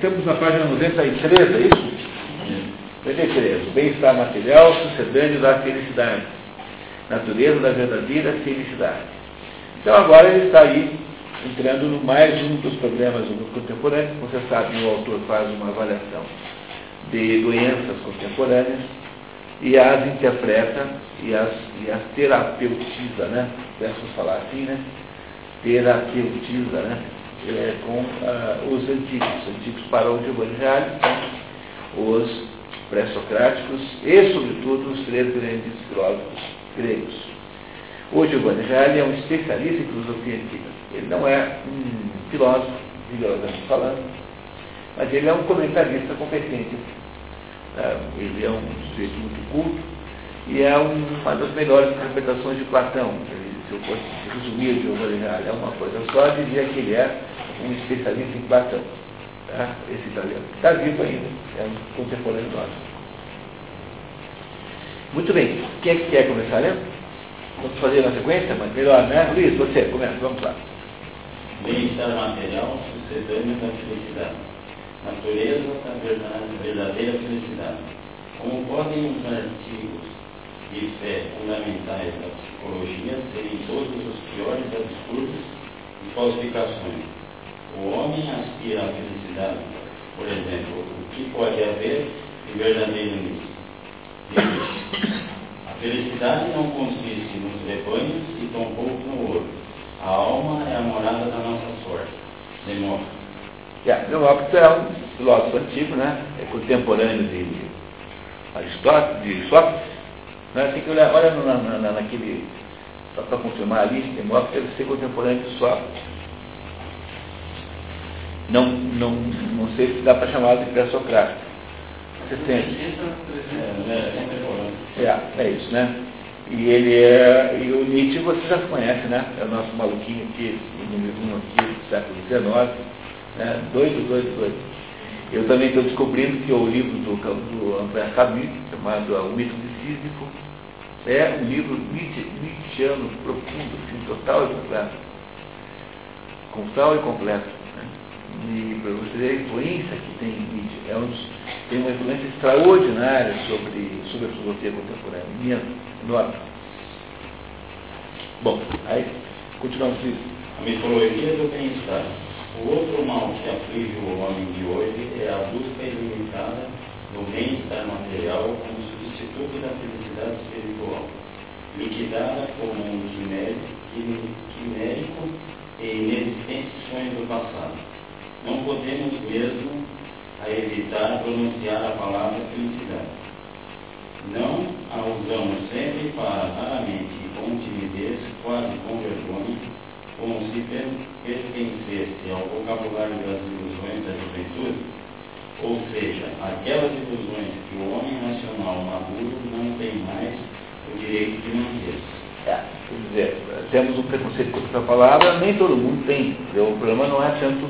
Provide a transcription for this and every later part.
estamos na página 93, é isso? 93. O bem-estar material sucedâneo da felicidade. Natureza da verdadeira felicidade. Então agora ele está aí entrando no mais um dos problemas do mundo contemporâneo. Você sabe, o autor faz uma avaliação de doenças contemporâneas e as interpreta e as, e as terapeutiza, né? Peço falar assim, né? Terapeutiza, né? É, com uh, os antigos, antigos para o Giovanni Reale, os pré-socráticos e, sobretudo, os três grandes filósofos gregos. O Giovanni é um especialista em filosofia antiga. Ele não é um filósofo, rigorosamente falando, mas ele é um comentarista competente. É, ele é um sujeito muito culto e é uma das melhores interpretações de Platão. Ele, se eu fosse resumir o Giovanni Reale é uma coisa só, eu diria que ele é um especialista em Platão. Tá? Esse italiano. Está vivo ainda, é um contemporâneo nosso. Muito bem. Quem é que quer começar lendo? Vamos fazer na sequência, mas melhor, né? Luiz, você, começa, vamos lá. Bem-estar material sucedâneo da felicidade. Natureza da verdadeira felicidade. Como podem os artigos de fé fundamentais da psicologia serem todos os piores absurdos e falsificações? O homem aspira à felicidade, por exemplo, o que pode haver de verdadeiro nisso? A felicidade não consiste nos rebanhos e tampouco no ouro a alma é a morada da nossa sorte. Demócrito. Yeah, Demócrito é um filósofo antigo, né? É contemporâneo de Aristóteles, de Sócrates. Né? Tem que olhar, olha na, na, naquele, só para confirmar ali, Demócrito deve ser contemporâneo de Sócrates. Não, não, não sei se dá para chamar de pré-socrático. Você sente? É, é, é isso, né? E ele é. E o Nietzsche você já conhece, né? É o nosso maluquinho aqui, número um aqui do século XIX. Né? Doido, doido, doido. Eu também estou descobrindo que o livro do, do André Camus, chamado O Mito de Sísifo, é um livro Nietzscheano profundo, assim, total e completo. Total e completo. Né? E para você ver a influência que tem em Nietzsche. É um, tem uma influência extraordinária sobre, sobre a filosofia contemporânea. Minha, Nota. Bom, aí continuamos isso. A mitologia do bem-estar. O outro mal que aflige o homem de hoje é a busca ilimitada do bem-estar material como substituto da felicidade espiritual, liquidada como um quimérico e inexistente sonho do passado. Não podemos mesmo evitar pronunciar a palavra felicidade não a usamos sempre para raramente com timidez, quase com vergonha, como se pertencesse ao vocabulário das ilusões da juventude, ou seja, aquelas ilusões que o homem racional maduro não tem mais o direito de manter. É, quer dizer, temos um preconceito contra a palavra, nem todo mundo tem. O problema não é tanto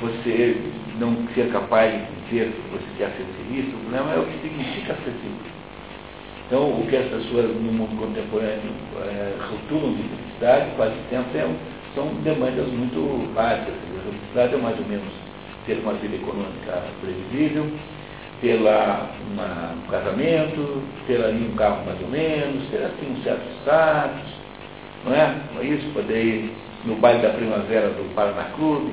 você não ser capaz de dizer que você quer ser feliz, o problema é o que significa ser. Então, o que as pessoas no mundo contemporâneo é, rotulam de felicidade, quase sempre é, são demandas muito básicas. A felicidade é mais ou menos ter uma vida econômica previsível, ter lá uma, um casamento, ter ali um carro mais ou menos, ter assim um certo status, não é? Não é isso? Poder ir no baile da primavera do Paraná Clube,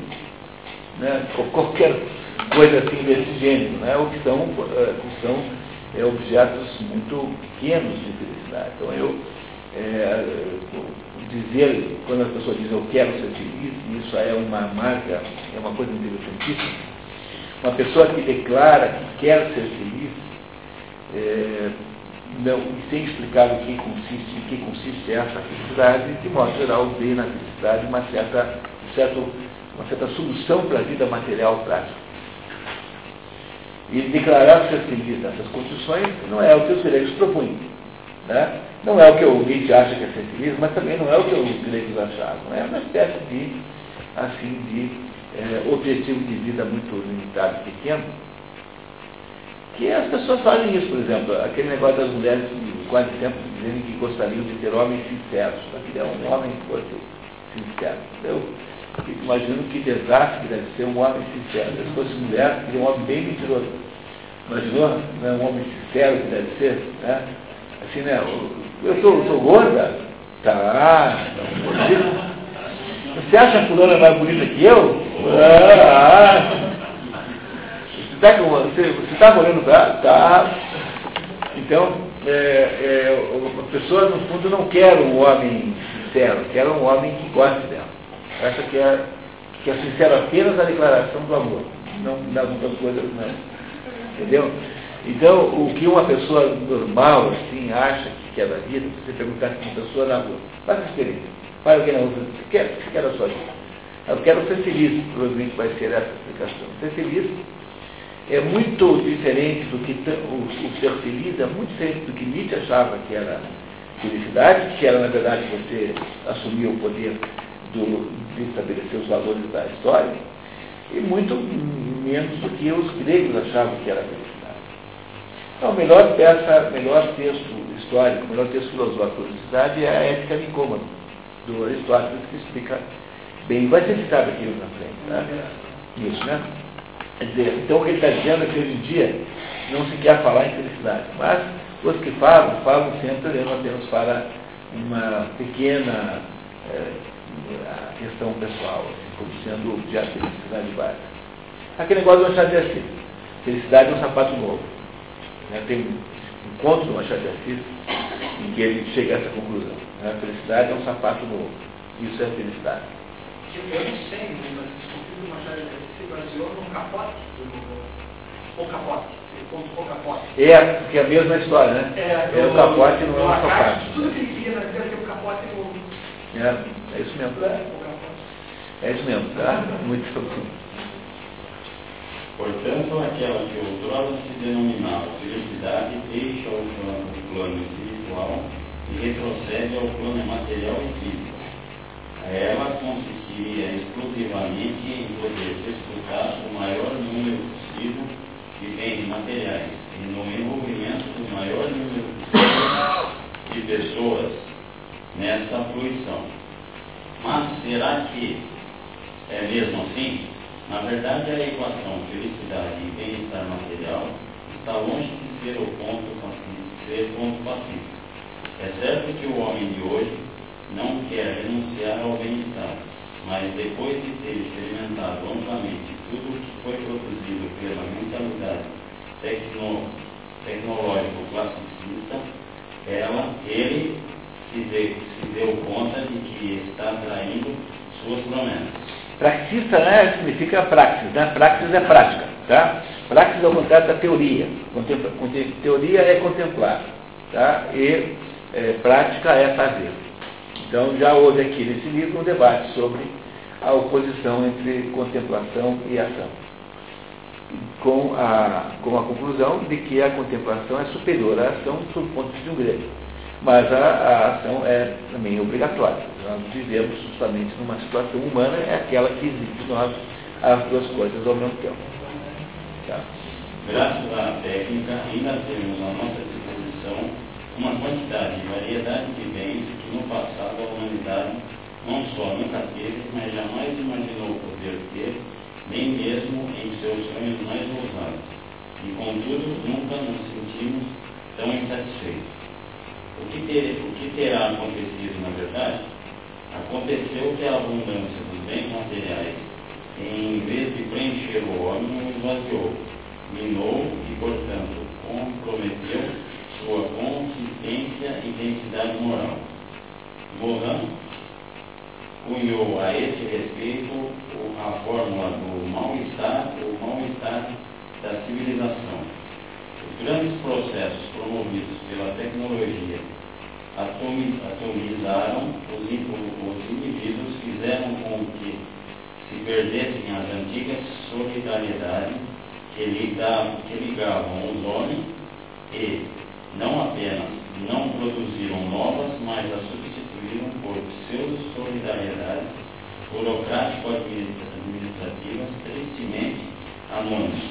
né? qualquer coisa assim desse gênero, né? o que são, uh, que são é, objetos muito pequenos de felicidade. Então eu é, dizer, quando as pessoas dizem eu quero ser feliz, isso é uma marca, é uma coisa interessantíssima. Uma pessoa que declara que quer ser feliz, é, não, sem explicar o que consiste, em que consiste essa felicidade, de modo geral vê na felicidade uma certa, certo, uma certa solução para a vida material prática. E declarar ser feliz nessas condições não é o que os gregos propõem. Né? Não é o que o Nietzsche acha que é feliz, mas também não é o que os gregos achavam. É uma espécie de, assim, de é, objetivo de vida muito limitado e pequeno. Que as pessoas fazem isso, por exemplo, aquele negócio das mulheres quase sempre dizendo que gostariam de ter homens sinceros. Eu queria um homem fosse sincero. Eu, fico imaginando que desastre que deve ser um homem sincero. Se fosse mulher, seria um homem bem mentiroso. Imaginou? Né? Um homem sincero que deve ser, né? Assim, né? Eu sou, sou gorda? Tá. Você acha a fulana mais bonita que eu? Ah, Você está você, você tá olhando para Tá. Então, é, é, a pessoa, no fundo, não quer um homem sincero, quer um homem que goste dela. Essa que é, que é sincero apenas a declaração do amor, não das outras coisas não. Entendeu? Então, o que uma pessoa normal, assim, acha que quer da vida, se você perguntar para uma pessoa na rua, faz experiência, faz alguém na rua, você quer, você quer a sua vida? Eu quero ser feliz, provavelmente vai ser essa a explicação. Ser feliz é muito diferente do que o, o ser feliz, é muito diferente do que Nietzsche achava que era felicidade, que era, na verdade, você assumir o poder do, de estabelecer os valores da história, e muito menos do que os gregos achavam que era felicidade. Então, o melhor peça, melhor texto histórico, o melhor texto filosófico da felicidade é a Ética Nicômano, do Aristóteles, que explica bem, vai ser citado aqui na frente, né? Isso, né? Quer dizer, então o que ele está dizendo é que hoje em dia não se quer falar em felicidade, mas os que falam, falam sempre olhando apenas para uma pequena é, questão pessoal, assim, como sendo de felicidade básica. Aquele negócio do Machado de Assis. Felicidade é um sapato novo. Né? Tem um conto do Machado de Assis em que ele chega a essa conclusão. Né? Felicidade é um sapato novo. Isso é felicidade. Eu não sei, mas o do Machado de Assis se baseou num capote, o capote. O capote. É, porque é a mesma história, né? É, é o capote não é um sapato. Tudo que ele via na vida era o capote novo. É, é isso mesmo. É, o. É isso mesmo, tá? Muito Portanto, aquela que outrora se denominava e retrocede ao plano material e físico. Ela consistiria exclusivamente em poder desfrutar o maior número possível de bens materiais e no envolvimento do maior número possível de pessoas nessa fruição. Mas será que é mesmo assim? Na verdade, a equação felicidade e bem-estar material está longe de ser o ponto ponto pacífico. É certo que o homem de hoje não quer renunciar ao bem-estar, mas depois de ter experimentado amplamente tudo o que foi produzido pela mentalidade tecno, tecnológico classicista, ela, ele se, se deu conta de que está traindo suas promessas. Praxista né, significa praxis, né? Praxis é prática, tá? Praxis é o contrário da teoria. Teoria é contemplar, tá? E é, prática é fazer. Então já houve aqui nesse livro um debate sobre a oposição entre contemplação e ação. Com a, com a conclusão de que a contemplação é superior à ação sob o ponto de vista um grego. Mas a, a ação é também obrigatória. Nós vivemos justamente numa situação humana, é aquela que exige de nós as duas coisas ao mesmo tempo. Tá? Graças à técnica, ainda temos à nossa uma quantidade e variedade de bens que no passado a humanidade não só nunca teve, mas jamais imaginou poder ter, nem mesmo em seus sonhos mais ousados. E contudo, nunca nos sentimos tão insatisfeitos. O que, ter, o que terá acontecido, na verdade? Aconteceu que a abundância dos bens materiais, em vez de preencher o homem, o esvaziou, minou e, portanto, comprometeu sua consistência e identidade moral. Moran cunhou a esse respeito a fórmula do mal-estar, o mal-estar da civilização os grandes processos promovidos pela tecnologia atomizaram os, os indivíduos, fizeram com que se perdessem as antigas solidariedades que ligavam os homens e não apenas não produziram novas, mas as substituíram por pseudo-solidariedades burocrático-administrativas tristemente anônimas.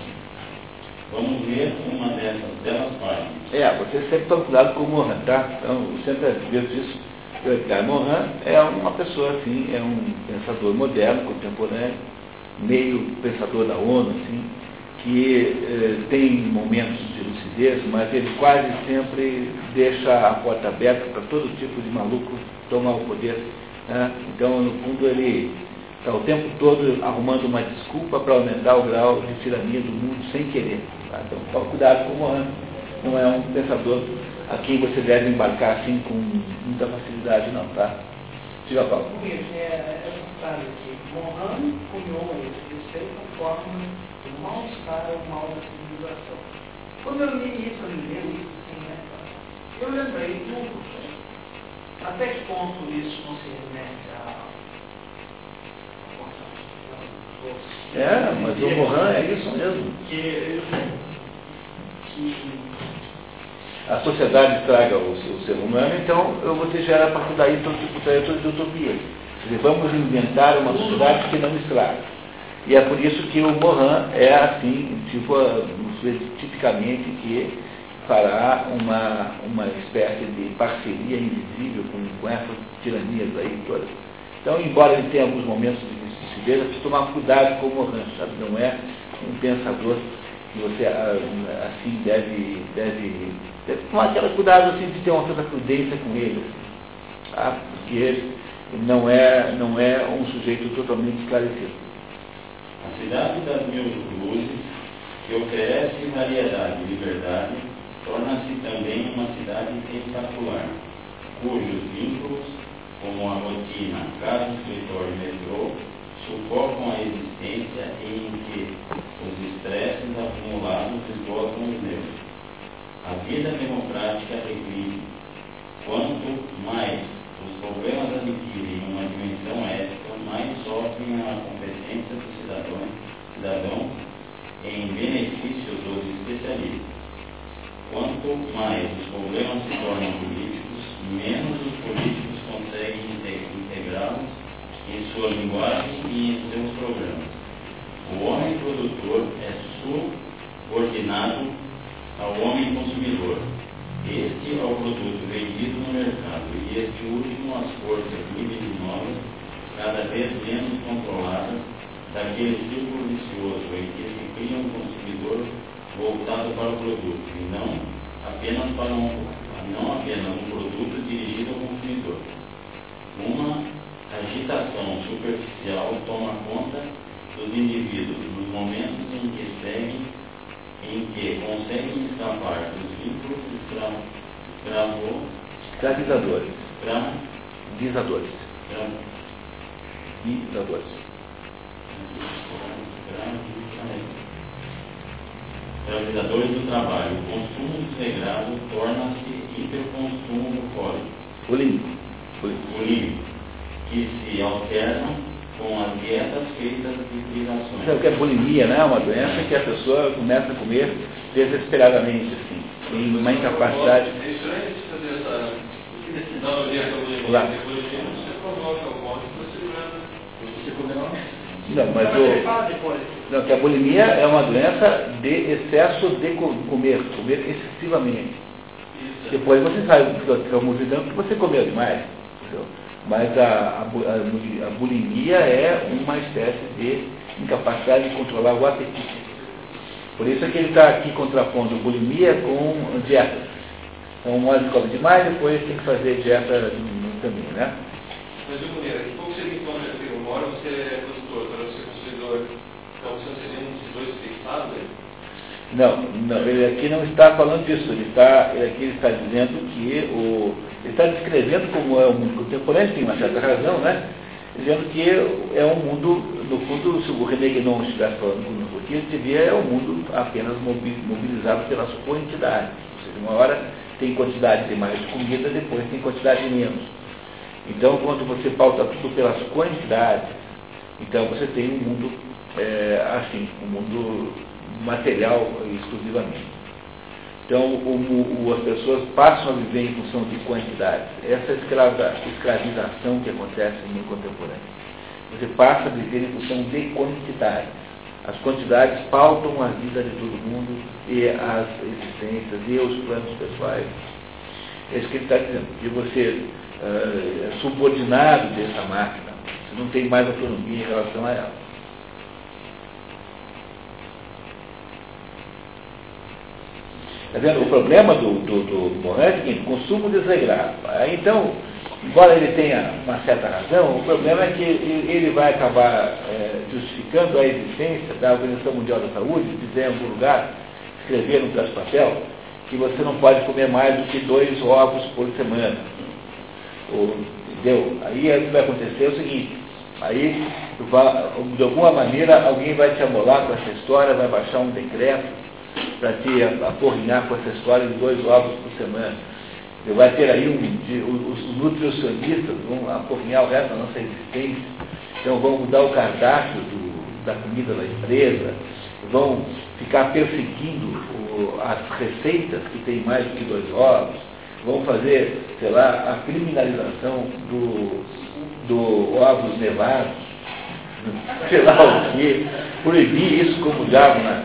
Vamos ver uma dessas belas páginas. É, você sempre toma cuidado com o Mohan, tá? Então, sempre aviso isso. O Edgar Morin é uma pessoa assim, é um pensador moderno, contemporâneo, meio pensador da ONU, assim, que eh, tem momentos lucidez, mas ele quase sempre deixa a porta aberta para todo tipo de maluco tomar o poder. Né? Então, no fundo, ele está o tempo todo arrumando uma desculpa para aumentar o grau de tirania do mundo sem querer. Tá? Então, cuidado com o Mohan. Não é um pensador a quem você deve embarcar assim com muita facilidade, não, tá? Diga, Paulo. É, é um detalhe aqui. Mohan cunhou esse conforme o mal-estar ou mal da civilização. Quando eu li isso, eu li isso, né, eu lembrei tudo. Até que ponto isso não se remete a é, mas o Mohan é isso mesmo. Que, que a sociedade estraga o, o, ser humano, então você gera a partir daí todo tipo de utopia. Quer dizer, vamos inventar uma sociedade que não estraga. E é por isso que o Mohan é assim, tipo, tipicamente que fará uma, uma espécie de parceria invisível com, com essas tiranias aí todas. Então, embora ele tenha alguns momentos de lucidez, é preciso tomar cuidado com o Mohan, sabe? Não é um pensador que você ah, assim deve, deve, deve tomar aquele cuidado assim, de ter uma certa prudência com ele, tá? porque não é, não é um sujeito totalmente esclarecido. A cidade das mil luzes, que oferece variedade e liberdade, torna-se também uma cidade espetacular, cujos vínculos, como a rotina, casa, escritório e metrô, sufocam a existência em que os estresses acumulados esgotam os nervos. A vida democrática regride. Quanto mais os problemas adquirem uma dimensão ética, mais sofrem a competência dos cidadãos, cidadãos em benefício dos especialistas. Quanto mais os problemas se tornam políticos, menos os políticos conseguem integrá-los em sua linguagem e em seus programas. O homem produtor é subordinado ao homem consumidor. Este é o produto vendido no mercado e este último as forças libidinosas, cada vez menos controladas, daquele círculo vicioso em que se cria um consumidor voltado para o produto e não apenas para um, não apenas um produto dirigido ao consumidor. Uma agitação superficial toma conta dos indivíduos nos momentos em que seguem, em que conseguem escapar dos vínculos escravo, escravo, escravizadores. Escravizadores. Escravizadores. Escravizadores do trabalho. O consumo desregrado torna-se hiperconsumo do código. Bulímico. Bulímico que se alternam com as dietas feitas de privações. Sabe que é bulimia, né? É uma doença que a pessoa começa a comer desesperadamente, assim, tem uma incapacidade. É estranho fazer essa decisão de Lá. depois de você provoca o mal você comer não, mas o, não, que a bulimia é uma doença de excesso de comer, comer excessivamente. Depois você sabe, fica mordidão que você comeu demais. Entendeu? Mas a, a, a, bulimia é uma espécie de incapacidade de controlar o apetite. Por isso é que ele está aqui contrapondo bulimia com dieta. Então, uma hora come demais, depois tem que fazer dieta no caminho, né? Mas, de maneira, que pouco você encontra aqui? Uma hora você é produtor, outra você é consumidor. Então, você seria um dos dois fixados aí? Não, não, ele aqui não está falando disso. Ele está, ele aqui está dizendo que o ele está descrevendo como é o mundo contemporâneo, tem uma certa razão, né? Dizendo que é um mundo, no fundo, se o René Guénon estivesse falando que ele devia é um mundo apenas mobilizado pela sua quantidade. Ou seja, uma hora tem quantidade de mais comida, depois tem quantidade de menos. Então, quando você pauta tudo pelas quantidades, então você tem um mundo é, assim, um mundo material exclusivamente. Então, o, o, as pessoas passam a viver em função de quantidade. Essa escrava, escravização que acontece no contemporâneo. Você passa a viver em função de quantidade. As quantidades pautam a vida de todo mundo e as existências e os planos pessoais. É isso que ele está dizendo, que você uh, é subordinado dessa máquina, você não tem mais autonomia em relação a ela. Tá vendo? O problema do, do, do Mohan é o consumo desregrado. Então, embora ele tenha uma certa razão, o problema é que ele vai acabar é, justificando a existência da Organização Mundial da Saúde, dizer em algum lugar, escrever no pedaço de papel, que você não pode comer mais do que dois ovos por semana. Ou, entendeu? Aí o que vai acontecer é o seguinte, aí de alguma maneira alguém vai te amolar com essa história, vai baixar um decreto para te aporrinhar com essa história de dois ovos por semana. Vai ter aí um, de, os nutricionistas vão aporrinhar o resto da nossa existência. Então vão mudar o cardápio do, da comida da empresa, vão ficar perseguindo o, as receitas que tem mais do que dois ovos, vão fazer, sei lá, a criminalização do, do ovos nevados, sei lá o quê, proibir isso como diabo na,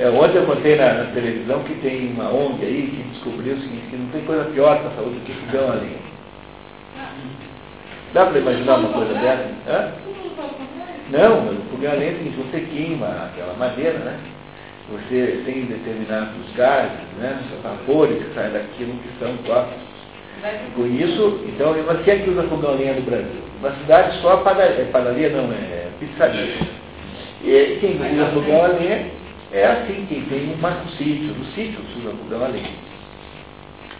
é, ontem eu contei na, na, televisão que tem uma ONG aí que descobriu o seguinte, que não tem coisa pior para a saúde do que fogão a lenha. Dá para imaginar uma coisa dessa? Hã? Não, o fogão a lenha é você queima aquela madeira, né? Você tem determinados gases, né? Vapores que saem daquilo que são tóxicos. Com isso, então, quem é que usa fogão a lenha no Brasil? Na cidade só padaria, padaria não, é pizzaria. E quem usa fogão a lenha é assim, quem tem um sítio, no sítio usa fogão a lenha.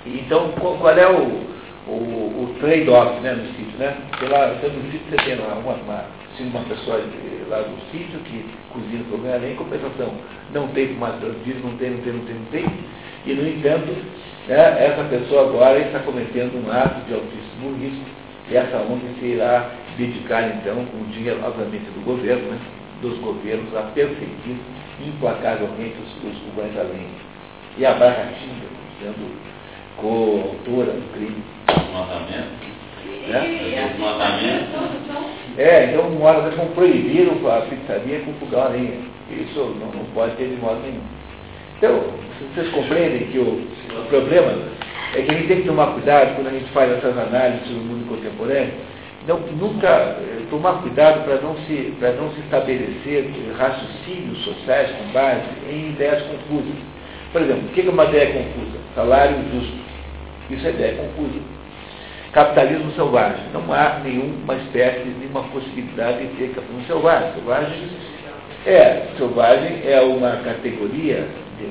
Então, qual é o, o, o trade-off né, no sítio? Né? Porque lá, no sítio você tem lá uma, uma, uma pessoa de, lá do sítio que cozinha fogão a lenha, em compensação, não tem fumaça diesel, não tem, não tem, não tem, não tem. E, no entanto, né, essa pessoa agora está cometendo um ato de altíssimo risco, e essa ONG se irá dedicar, então, com o dinheiro, obviamente, do governo, né, dos governos, a perseguir implacavelmente os, os cubanos além. E a Barratinga, sendo coautora do crime. Desmatamento. Né? Desmatamento. É, então uma hora eles vão proibir a pizzaria com fogão a lenha. Isso não, não pode ter de modo nenhum. Então, vocês compreendem que o, o problema é que a gente tem que tomar cuidado quando a gente faz essas análises no mundo contemporâneo, não, nunca eh, tomar cuidado para não, se, não se estabelecer raciocínios sociais com base em ideias confusas. Por exemplo, o que é uma ideia confusa? Salário justo. Isso é ideia confusa. Capitalismo selvagem. Não há nenhuma espécie, nenhuma possibilidade de ter capitalismo selvagem. Selvagem é, selvagem é uma categoria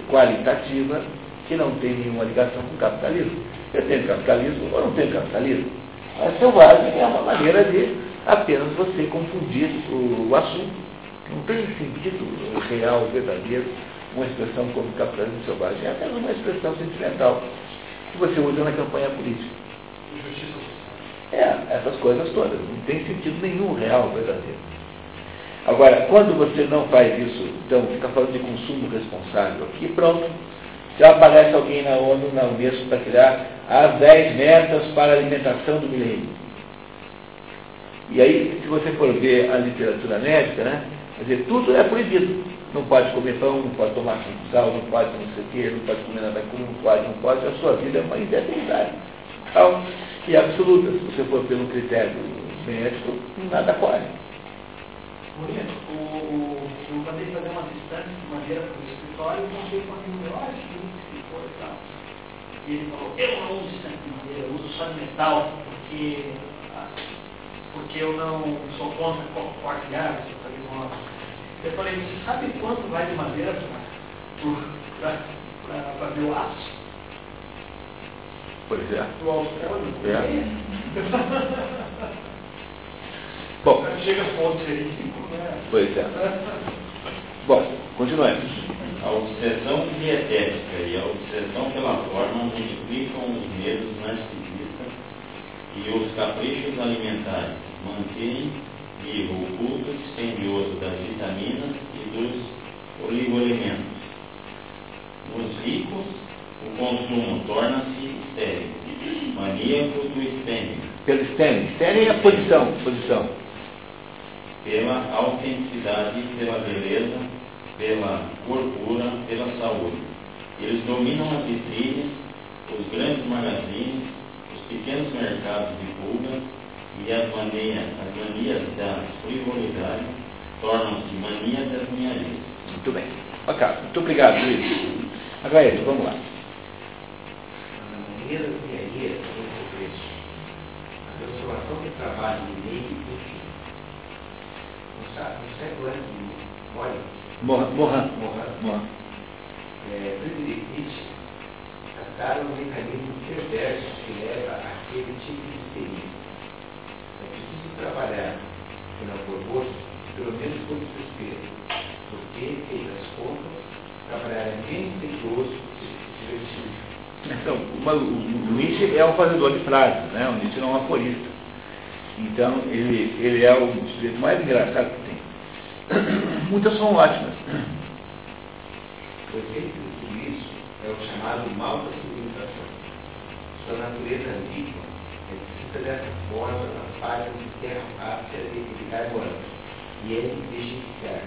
qualitativa que não tem nenhuma ligação com o capitalismo. Eu tenho capitalismo ou não tenho capitalismo? A selvagem é uma maneira de apenas você confundir o, o assunto. Não tem sentido real, verdadeiro, uma expressão como capitalismo selvagem. É apenas uma expressão sentimental que você usa na campanha política. É, essas coisas todas. Não tem sentido nenhum real, verdadeiro. Agora, quando você não faz isso, então fica falando de consumo responsável aqui, pronto. Já aparece alguém na ONU, na Unesco, para criar as 10 metas para a alimentação do milênio. E aí, se você for ver a literatura médica, né, quer dizer, tudo é proibido. Não pode comer pão, não pode tomar sal, não pode não sei o quê, não pode comer nada cru, não pode, não pode. A sua vida é uma indeterminada. Então, e absoluta, se você for pelo critério médico, nada pode. Eu mandei fazer uma distância de maneira para o escritório e contei com a minha olha, que ficou e tal. E ele falou, eu não uso de madeira, eu uso só de metal, porque, porque eu não sou contra corte de árvores, eu falei, você sabe quanto vai de madeira para ver o aço? Pois é. Do? É. Bom. Chega fonte aí. Pois é. Bom, continuemos. A obsessão dietética e a obsessão pela forma multiplicam os medos narcisistas e os caprichos alimentares, mantêm vivo o culto dispendioso das vitaminas e dos oligoelementos. Nos ricos, o consumo torna-se estéril, maníaco do spending. Pelo spending. Spending é a posição. posição pela autenticidade, pela beleza, pela gordura, pela saúde. Eles dominam as vitrines os grandes magazines, os pequenos mercados de pulga e as manias, as manias da frivolidade tornam-se manias das ninharias. Muito bem. Ok, muito obrigado, Luiz. Agora, vamos lá. Na maneira da engenharia, muito preço. A transformação do trabalho de meio e fim. No século antes de Morin, Mohan. Mohan. Mohan, é, Friedrich Nietzsche trataram um mecanismo perverso que leva àquele tipo de experiência. É preciso trabalhar, se não for gosto, pelo menos por desespero, porque, fez as contas, trabalhar é menos perigoso que se divertir. Então, uma- o, Nietzsche é um fazedor de frases, né? O Nietzsche não é um aforista. Então, ele, ele é o sujeito mais engraçado que. Muitas são ótimas. O efeito isso é o chamado mal da civilização. Sua natureza é descrita dessa forma nas páginas de Terra Pátria de Ricardo Antes, e é investigar.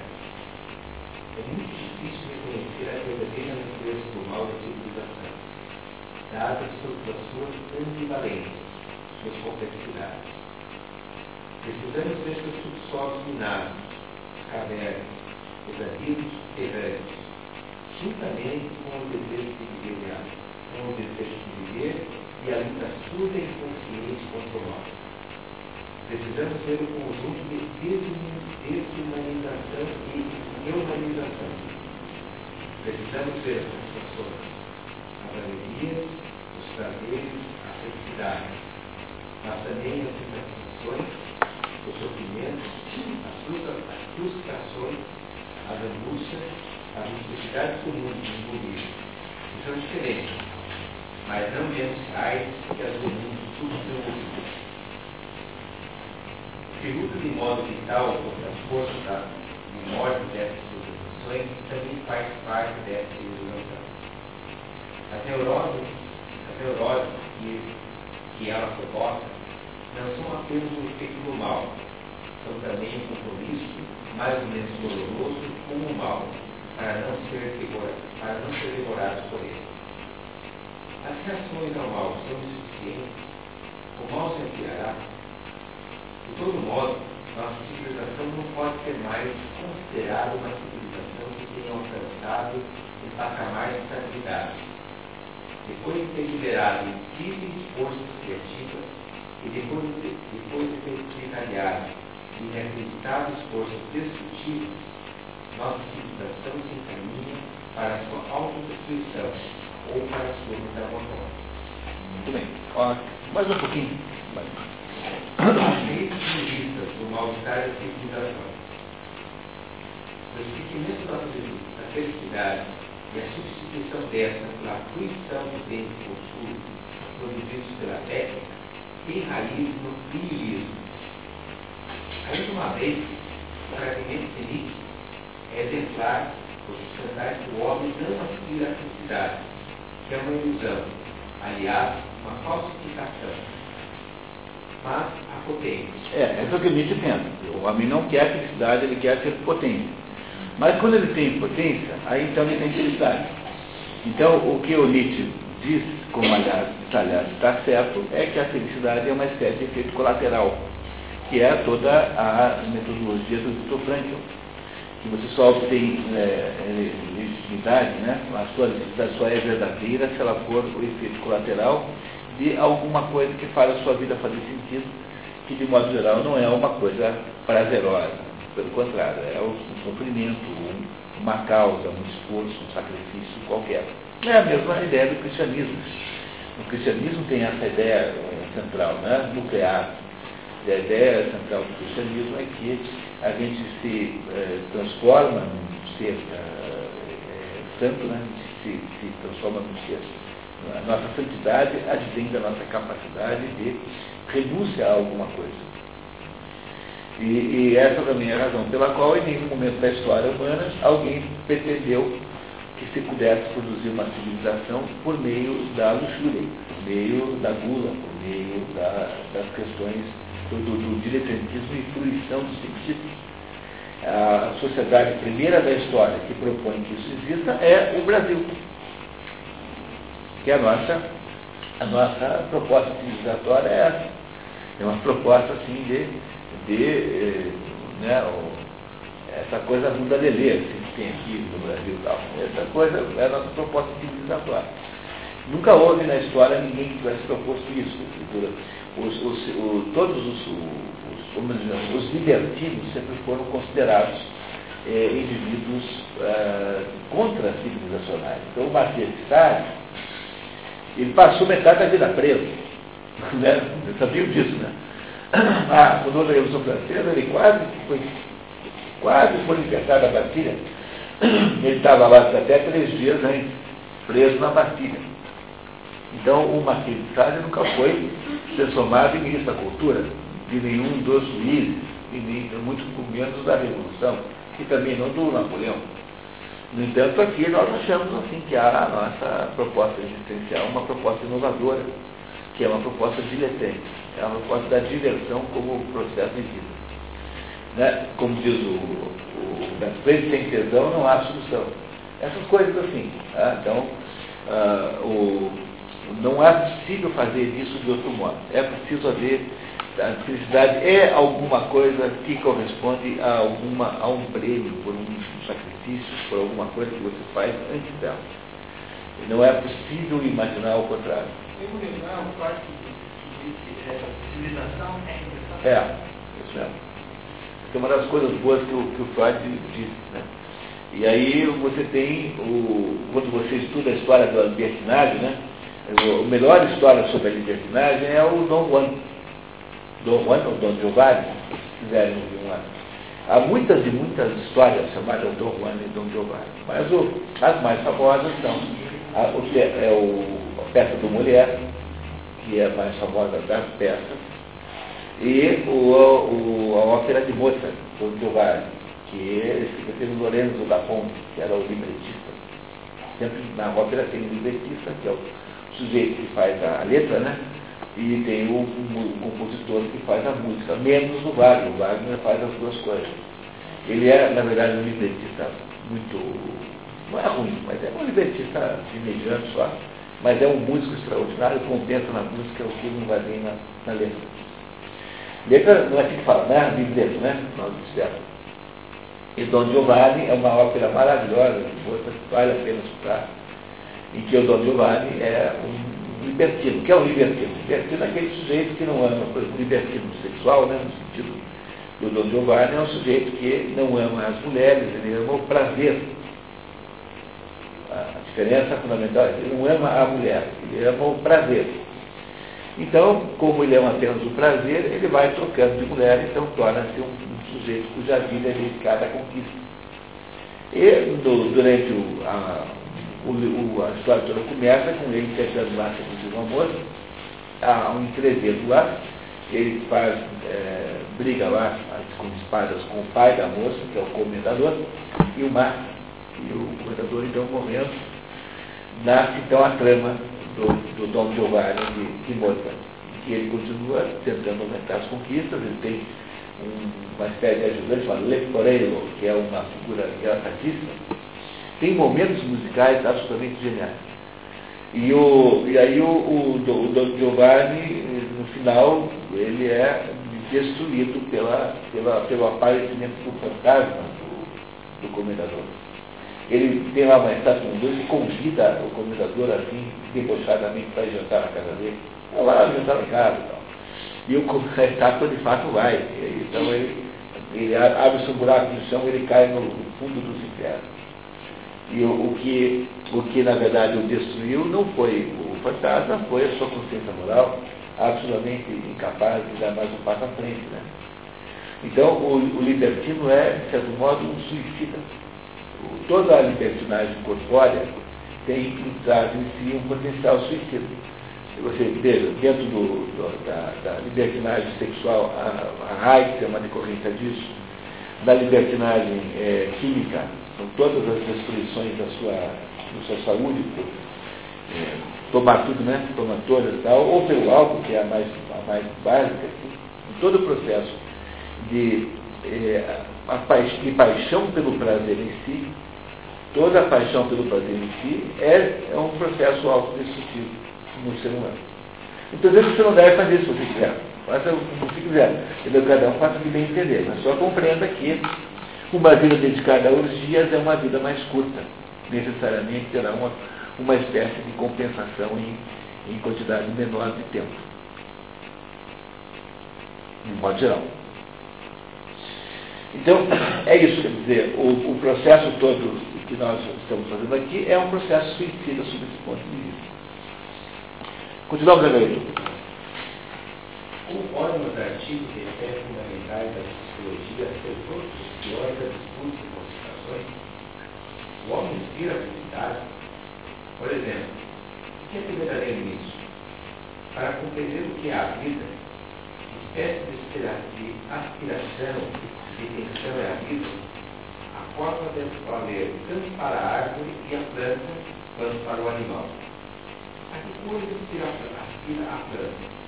É muito difícil reconhecer a verdadeira natureza do mal da civilização, dadas todas as suas ambivalências, suas complexidades. Precisamos ver seus subsolos minados, as cavernas, os abismos subterrâneos, juntamente com o desejo de viver com o desejo de viver e a luta surda e consciente contra o. Precisamos ver o conjunto de desum- desumanização e humanização. Precisamos ver as sensações, as alegrias, os prazeres, as felicidades, mas também as insatisfações, os sofrimentos, as frustra- as frustrações, as angústias, as necessidades do mundo que são diferentes, mas não menos reais que as do mundo subdesenvolvido. Se luta de modo vital contra as forças da memória dessas civilizações, também faz parte dessa iluminação. As neuroses, as neuroses que, que ela provoca não são apenas o efeito do mal, são também um compromisso mais ou menos doloroso com o mal, para não ser para por ele. As reações ao mal são insuficientes, o mal se ampliará. De todo modo, nossa civilização não pode ser mais considerada uma civilização que tenha alcançado um patamar de estabilidade. Depois de ter liberado incríveis forças criativas e depois de, depois de ter desencadeado inacreditáveis forças destrutivas, nossa civilização se encaminha para a sua autodestruição ou para a sua metamorfose. Muito bem. Ó, mais um pouquinho. Efeitos civilistas do mal-estar da civilização. O esquecimento da felicidade- da felicidade e a substituição dessa pela fruição de bens que possui, produzidos pela técnica, tem raiz no niilismo. Ainda uma vez, o fragmento Nietzsche é exemplar por sustentar que o homem não aspira à felicidade, que é uma ilusão, aliás, uma falsificação, mas a potência. É, é o que Nietzsche pensa. O homem não quer felicidade, ele quer ser potente. Mas quando ele tem potência, aí então ele tem felicidade. Então, o que o Nietzsche diz, como aliás, está certo, é que a felicidade é uma espécie de efeito colateral, que é toda a metodologia do Viktor Frankl. Que você só obtém é, legitimidade, né? a sua legitimidade só é verdadeira se ela for o efeito colateral de alguma coisa que faz a sua vida fazer sentido, que de modo geral não é uma coisa prazerosa. Pelo contrário, é um sofrimento, um- uma causa, um esforço, um sacrifício qualquer. É a mesma ideia do cristianismo. O cristianismo tem essa ideia eh, central, né? nuclear. E a ideia central do cristianismo é que a gente se eh, transforma num ser eh, santo, né? se, se transforma num ser. A nossa santidade advém da nossa capacidade de renúncia a alguma coisa. E, e essa também é a razão pela qual, em nenhum momento da história humana, alguém pretendeu que se pudesse produzir uma civilização por meio da luxúria, por meio da gula, por meio da- das questões do, do, do diletantismo e fruição dos sentidos. A sociedade primeira da história que propõe que isso exista é o Brasil, que é a nossa A nossa proposta civilizatória é essa. É uma proposta assim de, de eh, né, essa coisa muda lelê, que tem aqui no Brasil e tal. Essa coisa é a nossa proposta civilizatória. Nunca houve na história ninguém que tivesse proposto isso. Os, os, o, todos os, os, os libertinos sempre foram considerados eh, indivíduos eh, contra-civilizacionais. Então o Marquês de ele passou metade da vida preso. Né? Sabiam disso, né? Ah, quando a Revolução Francesa, ele quase foi, quase foi libertado da Bastilha. Ele estava lá até três dias né, preso na Bastilha. Então, o Marquês de Sade nunca foi transformado em ministro da Cultura de nenhum dos juízes, e nem, muito menos da Revolução, e também não do Napoleão. No entanto, aqui nós achamos assim que a nossa proposta existencial é uma proposta inovadora, que é uma proposta diletante, é uma proposta da diversão como processo de vida. Né? Como diz o, o frente sem tesão não há solução. Essas coisas assim. Tá? Então, uh, o, não é possível fazer isso de outro modo. É preciso haver a felicidade é alguma coisa que corresponde a, alguma, a um prêmio, por um sacrifício, por alguma coisa que você faz antes dela. Não é possível imaginar o contrário. É, isso mesmo. É uma das coisas boas que o, que o Freud disse. Né? E aí você tem, o, quando você estuda a história da libertinagem, né? a melhor história sobre a libertinagem é o Dom Juan Dom Juan ou Dom Giovanni, se quiserem ouvir uma. Há muitas e muitas histórias chamadas Dom Juan e Dom Giovanni, mas o, as mais famosas são a, o, é o, a peça do Mulher, que é a mais famosa das peças, e o, o, a ópera de Mozart, Dom Giovanni, que ele teve Lorenzo da Ponte, que era o libretista. Sempre na ópera tem um libretista, que é o sujeito que faz a letra, né? e tem o, o, compositor que faz a música, menos o Wagner. O Wagner faz as duas coisas. Ele é, na verdade, um libretista muito. não é ruim, mas é um libretista mediano só, mas é um músico extraordinário, compensa na música o que não vai bem na, na letra. Letra não é assim que fala, né? Livreto, né? Nós dissemos. E Don Giovanni é uma ópera maravilhosa, que vale a pena escutar, em que o Don Giovanni é um libertino. O que é um libertino? Libertino é aquele sujeito que não ama, por exemplo, libertino sexual, né, no sentido do Dom Giovanni, é um sujeito que não ama as mulheres, ele ama o prazer. A diferença fundamental é que ele não ama a mulher, ele ama o prazer. Então, como ele ama apenas o prazer, ele vai trocando de mulher, então torna-se um, um, sujeito cuja vida é dedicada à conquista. E no, durante o, a, o, a história toda começa com ele tentando lá seduzir uma moça, há um entrevento lá, ele faz é, briga lá com espadas com o pai da moça, que é o comendador, e o mar, e o comendador então morrendo, nasce então a trama do, do Dom Giovanni de, Mozart, que ele continua tentando aumentar as conquistas, ele tem um, uma espécie de ajudante chamado Leporello, que é uma figura engraçadíssima, tem momentos musicais absolutamente geniais. E, o, e aí o, o, o Don Giovanni, no final, ele é destruído pela, pela, pelo aparecimento do fantasma do, do comendador. Ele tem lá uma estátua com dois e convida o comendador assim, debochadamente, para jantar na casa dele. Vai lá jantar na casa e tal. E o, a estátua de fato vai. Então ele, ele abre-se um buraco no chão, ele cai no, no fundo dos infernos. E o, o, que, o que, na verdade, o destruiu não foi o fantasma, foi a sua consciência moral, absolutamente incapaz de dar mais um passo à frente. Né? Então, o, o libertino é, de certo modo, um suicida. Toda a libertinagem corpórea tem em si um potencial suicida. Você veja, dentro do, do, da, da, libertinagem sexual, a, a AIDS é uma decorrência disso, da libertinagem é, química, com todas as restrições da sua, da sua saúde, por, é, tomar tudo, né? Tomar todas tal, ou pelo álcool, que é a mais, a mais básica, assim, em todo o processo de, é, a de paixão pelo prazer em si, toda a paixão pelo prazer em si é, é um processo autodestrutivo no ser humano. Então, você não deve fazer isso se você quiser. Faça o que você quiser. Entendeu? Cada um faça o que bem entender. Mas só compreenda que uma vida dedicada aos dias é uma vida mais curta. Necessariamente terá uma, uma espécie de compensação em, em quantidade menor de tempo. De modo geral. Então, é isso, quer dizer, o, o, processo todo que nós estamos fazendo aqui é um processo suicida sob esse ponto de vista. Continuamos leitura. Conforme os artigos e ideias fundamentais da psicologia das disputas e considerações, o homem inspira a felicidade. Por exemplo, o que é verdadeiro nisso? Para compreender o que é a vida, espécie de aspiração e tensão é a vida, a forma deve valer tanto para a árvore e a planta quanto para o animal. A que coisa aspira a planta?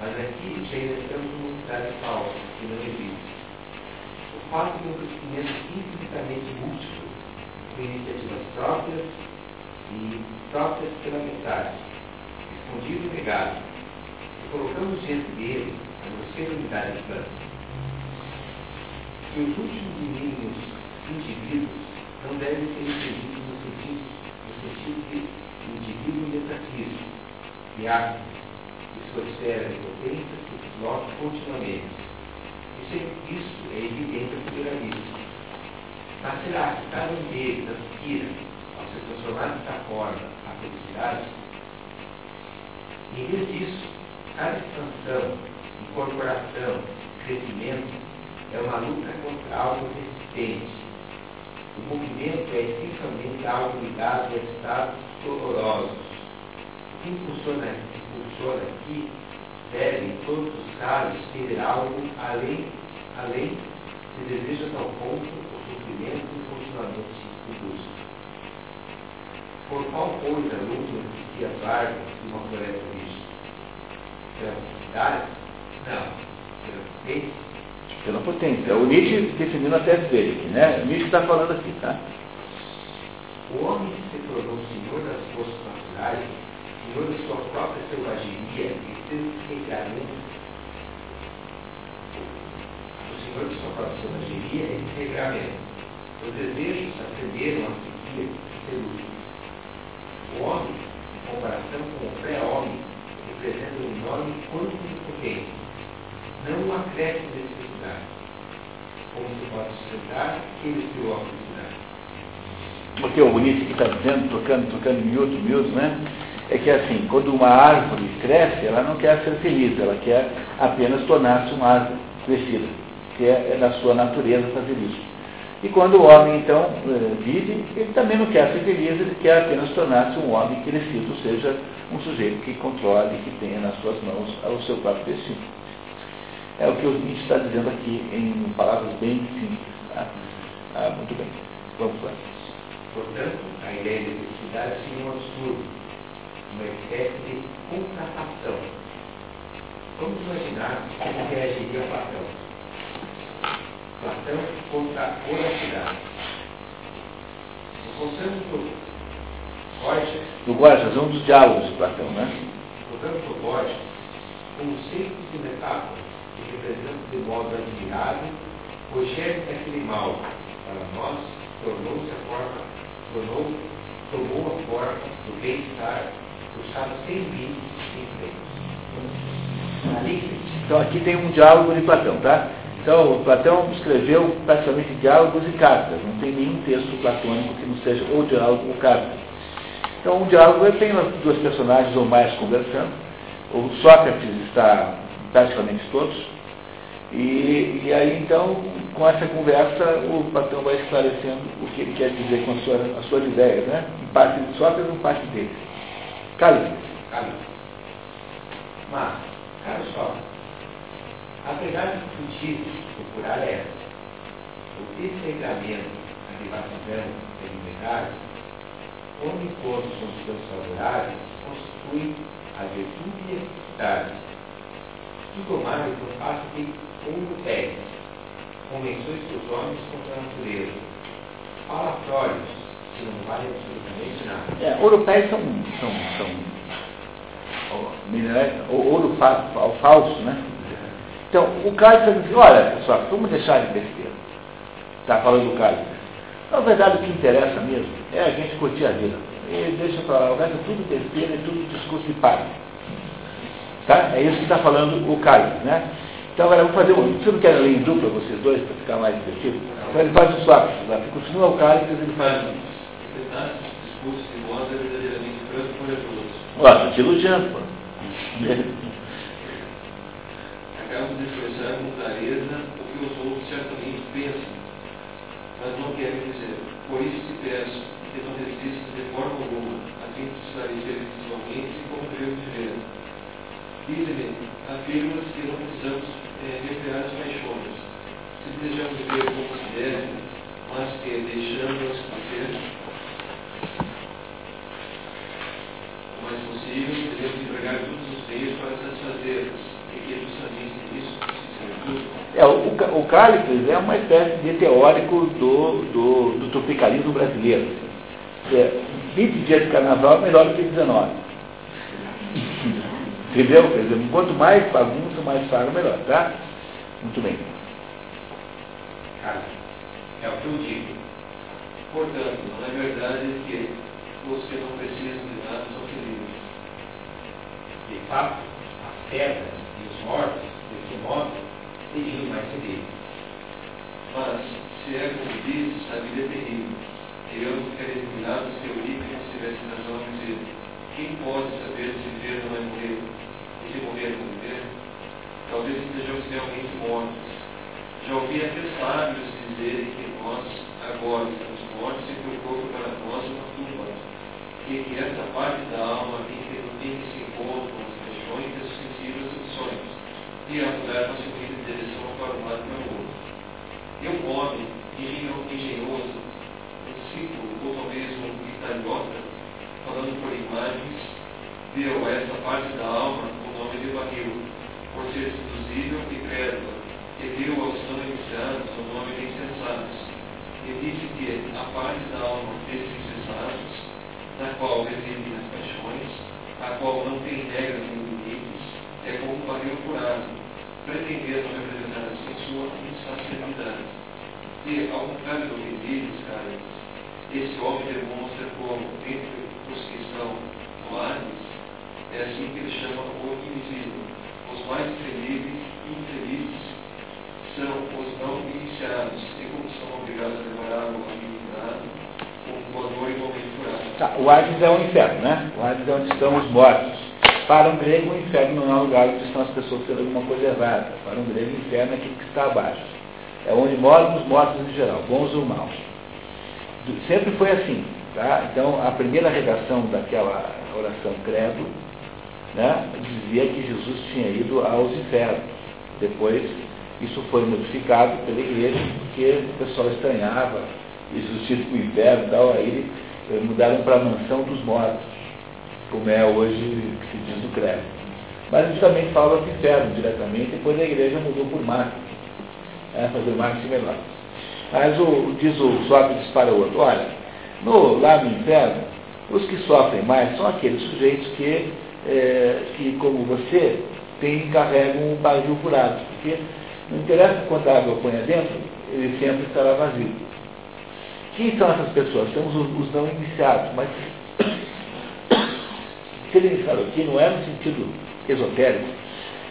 Mas aqui já estamos numa cidade falsa, que não existe. O fato de um crescimento infinitamente múltiplo, com iniciativas próprias e próprias pela metade, escondido e negado, colocamos diante dele a grosseira unidade de planta. E os últimos indivíduos não devem ser entendidos no sentido, no sentido de indivíduo metafísico, de arte, sua esfera de potência se desloca continuamente. Isso é, isso é evidente à vista. Mas será que cada um deles aspira ao se transformar dessa forma a felicidade? Em vez disso, cada expansão, incorporação, crescimento é uma luta contra algo resistente. O movimento é essencialmente algo ligado a estados dolorosos. O que funciona aqui deve, em todos os casos, ter algo além, além se deseja tal ponto o sofrimento continuamente se busca. Por qual coisa lutam que as árvores de uma floresta Não. Pela potência? Pela potência. O Nietzsche definindo a tese dele aqui, né? O Nietzsche está falando aqui, tá? O homem que se tornou senhor das forças naturais senhor de sua própria selvageria e seu desregramento, o senhor de sua própria selvageria e desregramento. Os desejos acenderam a sequia seduzem. O homem, em comparação com o pré-homem, representa um de potência, não um acréscimo de dificuldade. Como se pode sustentar que ele criou a felicidade? Porque o bonito que está dizendo, tocando, tocando miúdo, miúdo, né? é que assim, quando uma árvore cresce, ela não quer ser feliz, ela quer apenas tornar-se uma árvore crescida, que é, é da sua natureza fazer isso. E quando o homem, então, eh, vive, ele também não quer ser feliz, ele quer apenas tornar-se um homem crescido, ou seja, um sujeito que controle, que tenha nas suas mãos o seu próprio destino. É o que o Nietzsche está dizendo aqui em palavras bem simples. Tá? Ah, muito bem, vamos lá. Portanto, a ideia de felicidade seria um absurdo uma espécie de contratação. Vamos imaginar como reagiria Platão. Platão contra a voracidade. Voltando para o Gorgias. Do Gorgias, um dos diálogos de Platão, né? Voltando para o Gorgias, conceitos de metáfora que representam de modo admirável o germe daquele mal para nós tornou-se a forma, tornou, tomou a forma do bem-estar então aqui tem um diálogo de Platão, tá? Então, Platão escreveu praticamente diálogos e cartas. Não tem nenhum texto platônico que não seja ou diálogo ou carta. Então, um diálogo tem duas personagens ou mais conversando. O Sócrates está praticamente todos. E, e aí, então, com essa conversa, o Platão vai esclarecendo o que ele quer dizer com as suas, as suas ideias, né? Em parte de Sócrates em parte dele. Cali. Cali. Mas, cara só, apesar de fugir procurar essa, o desregramento, a devassidão alimentar, onde encontro com os seus favoráveis, constitui a virtude e a felicidade. Tudo mais eu faço de um pé, convenções dos homens contra a natureza. Fala Freud, que não vale absolutamente nada. É, europeus são, são, são ouro fa, falso, né? Então, o Cálice diz assim, olha, pessoal, vamos deixar de besteira. Está falando do Cálice. Na verdade, o que interessa mesmo é a gente curtir a vida. E deixa para lá, o resto é tudo besteira, é tudo discurso de pai. Tá? É isso que está falando o Cálice, né? Então agora vamos fazer um. Você não quer ler em dupla vocês dois para ficar mais divertido? Então ele faz o swap. Continua o Cálice, ele faz. Discurso de modo é verdadeiramente branco corajoso. Ó, te elogiando, pô. Acabamos de expressar com clareza o que os outros certamente pensam, mas não querem dizer. Por isso te peço que não desistas de forma alguma, a fim de esclarecer visualmente e como Deus te vê. Dize-me, afirmas que não precisamos é, refrear as paixões. Se desejamos viver como se deve, mas que deixando-as fazer, o mais possível, devemos empregar todos os meios para satisfazê-las é, o, o Cállicles é uma espécie de teórico do, do, do tropicalismo brasileiro. É, 20 dias de carnaval é melhor do que 19. Entendeu? Quer dizer, quanto mais bagunça, mais paga, melhor, tá? Muito bem. Cara, é o que eu digo. Portanto, não é verdade que que não precisam de nada felizes. De fato, as pedras os mortos, desse modo, seriam mais felizes. Mas, se é como diz, a vida é terrível. E eu ficaria admirado se Eurípides tivesse razão de dizer: quem pode saber se viver não é morrer? E se morrer não viver? Talvez estejamos realmente mortos. Já ouvi até sábios dizerem que nós agora estamos mortos e que o para nós uma tumba. E que essa parte da alma em que, que se encontram as paixões e as sensíveis opções e as levam-se em direção para um lado e para o outro. E um homem engenhoso, um discípulo, ou talvez um italiota, falando por imagens, deu a essa parte da alma o nome de barril, por ser seduzível e crédula, e deu aos não iniciados o nome de insensatos. E disse que a parte da alma desses insensatos, na qual residem as paixões, a qual não tem regras nem limites, é como um barril furado, pretendendo representar assim sua insaciedade. E, ao contrário do que dizes, caras, esse homem demonstra como, entre os que estão no Hades, é assim que ele chama o invisível. Os mais felizes e infelizes são os não iniciados, e como são obrigados a demorar o caminho com voador e momento furado. Tá, o Hades é o inferno, né? O Hades é onde estão os mortos. Para um grego, o inferno não é um lugar onde estão as pessoas fazendo alguma coisa errada. Para um grego, o inferno é aquilo que está abaixo. É onde moram os mortos em geral, bons ou maus. Sempre foi assim. Tá? Então, a primeira redação daquela oração credo né, dizia que Jesus tinha ido aos infernos. Depois, isso foi modificado pela igreja, porque o pessoal estranhava Jesus tinha o inferno e tal, aí mudaram para a mansão dos mortos como é hoje que se diz no credo. Mas justamente fala do inferno diretamente, depois a igreja mudou por marketing, é, fazer marketing melhor. Mas o, diz o Sócrates para o outro, olha, no, lá no inferno, os que sofrem mais são aqueles sujeitos que, é, que como você, tem, carregam um barril furado, porque não interessa quanta água põe dentro, ele sempre estará vazio. Quem são essas pessoas? Temos os, os não iniciados, mas ser iniciado aqui não é no sentido esotérico,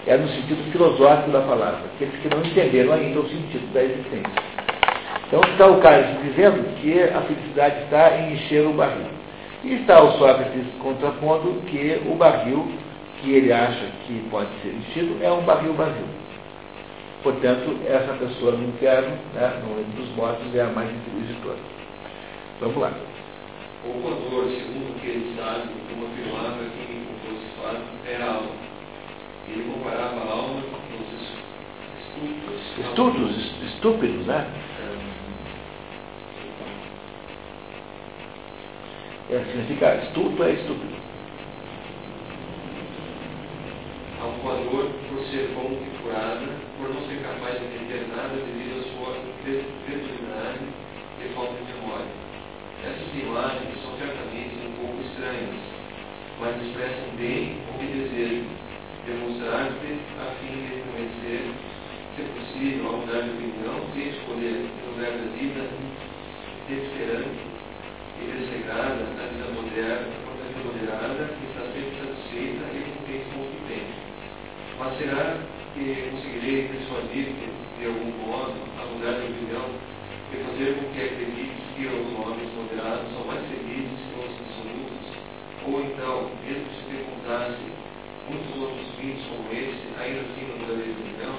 é no sentido filosófico da palavra, aqueles que não entenderam ainda o sentido da existência. Então está o Carlos dizendo que a felicidade está em encher o barril. E está o Sócrates contrapondo que o barril que ele acha que pode ser enchido é um barril vazio. Portanto, essa pessoa no inferno, né, no reino dos mortos, é a mais infeliz de todas. Vamos lá. O voador, segundo o que ele sabe, como afirmava que quem compôs esse fato era a alma. Ele comparava a alma com os estúpidos. Estúpidos, estúpidos, né? É, significa estúpido é estúpido. Ao voador, por ser bom e curada, por não ser capaz de entender nada devido à sua credulidade e falta de memória. Essas imagens são certamente um pouco estranhas, mas expressam bem o que desejam, demonstrar-te a fim de conhecer, se possível, a mudar de opinião, sem escolher no lugar da vida desesperante e desregada, a vida moderna, a vida moderada, que está sempre satisfeita e com o que tem. Mas será que conseguirei persuadir-te, de algum modo, a mudar de opinião e fazer com que acredites que os homens moderados são mais felizes que os absolutos? Ou então, mesmo se te contasse muitos outros mitos como esse, ainda assim não mudaria de opinião?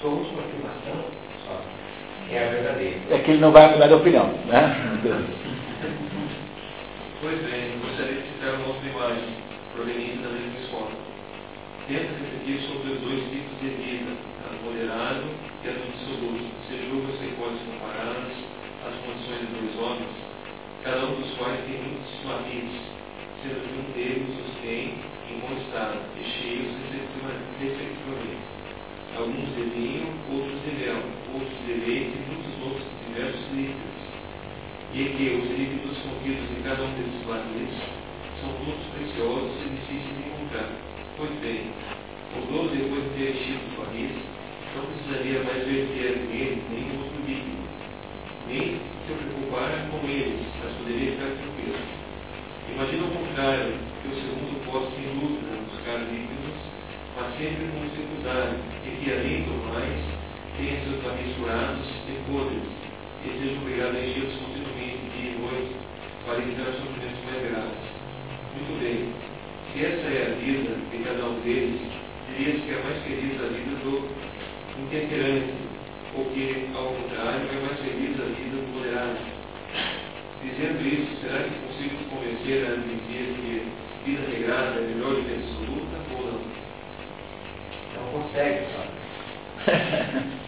Sua última afirmação, só, é a verdadeira. É que ele não vai mudar de opinião. Né? Pois bem, gostaria de citar uma outra imagem proveniente da mesma escola. Tenta refletir sobre os dois tipos de vida, a do moderado e a do dissoluto. Se julga se pode comparar as condições dos dois homens, cada um dos quais tem muitos matices, sendo que um deles os tem em bom estado e cheios respectivamente. Alguns de vinho, outros de mel, outros de leite e muitos outros diversos líquidos. E que os líquidos contidos em cada um desses barris são todos preciosos e difíceis de encontrar. Pois bem, o dono, depois de ter enchido os barris, não precisaria mais verter nele nenhum outro líquido, nem se preocupar com eles, mas poderia ficar tranquilo. Imagina o contrário, que o segundo possa, sem dúvida, buscar líquidos, mas sempre com dificuldade, e que, além do mais, tenha seus barris furados e podres, e seja obrigado a enchê-los continuamente, dia e noite, para evitar sofrimentos mais graves. Muito bem, se essa é a vida de cada um deles, diria-se que é mais feliz a vida do intemperante, ou que, ao contrário, é mais feliz a vida do moderado. Dizendo isso, será que consigo convencer a admitir que vida regrada é melhor do que absoluta ou não? Não consegue, só.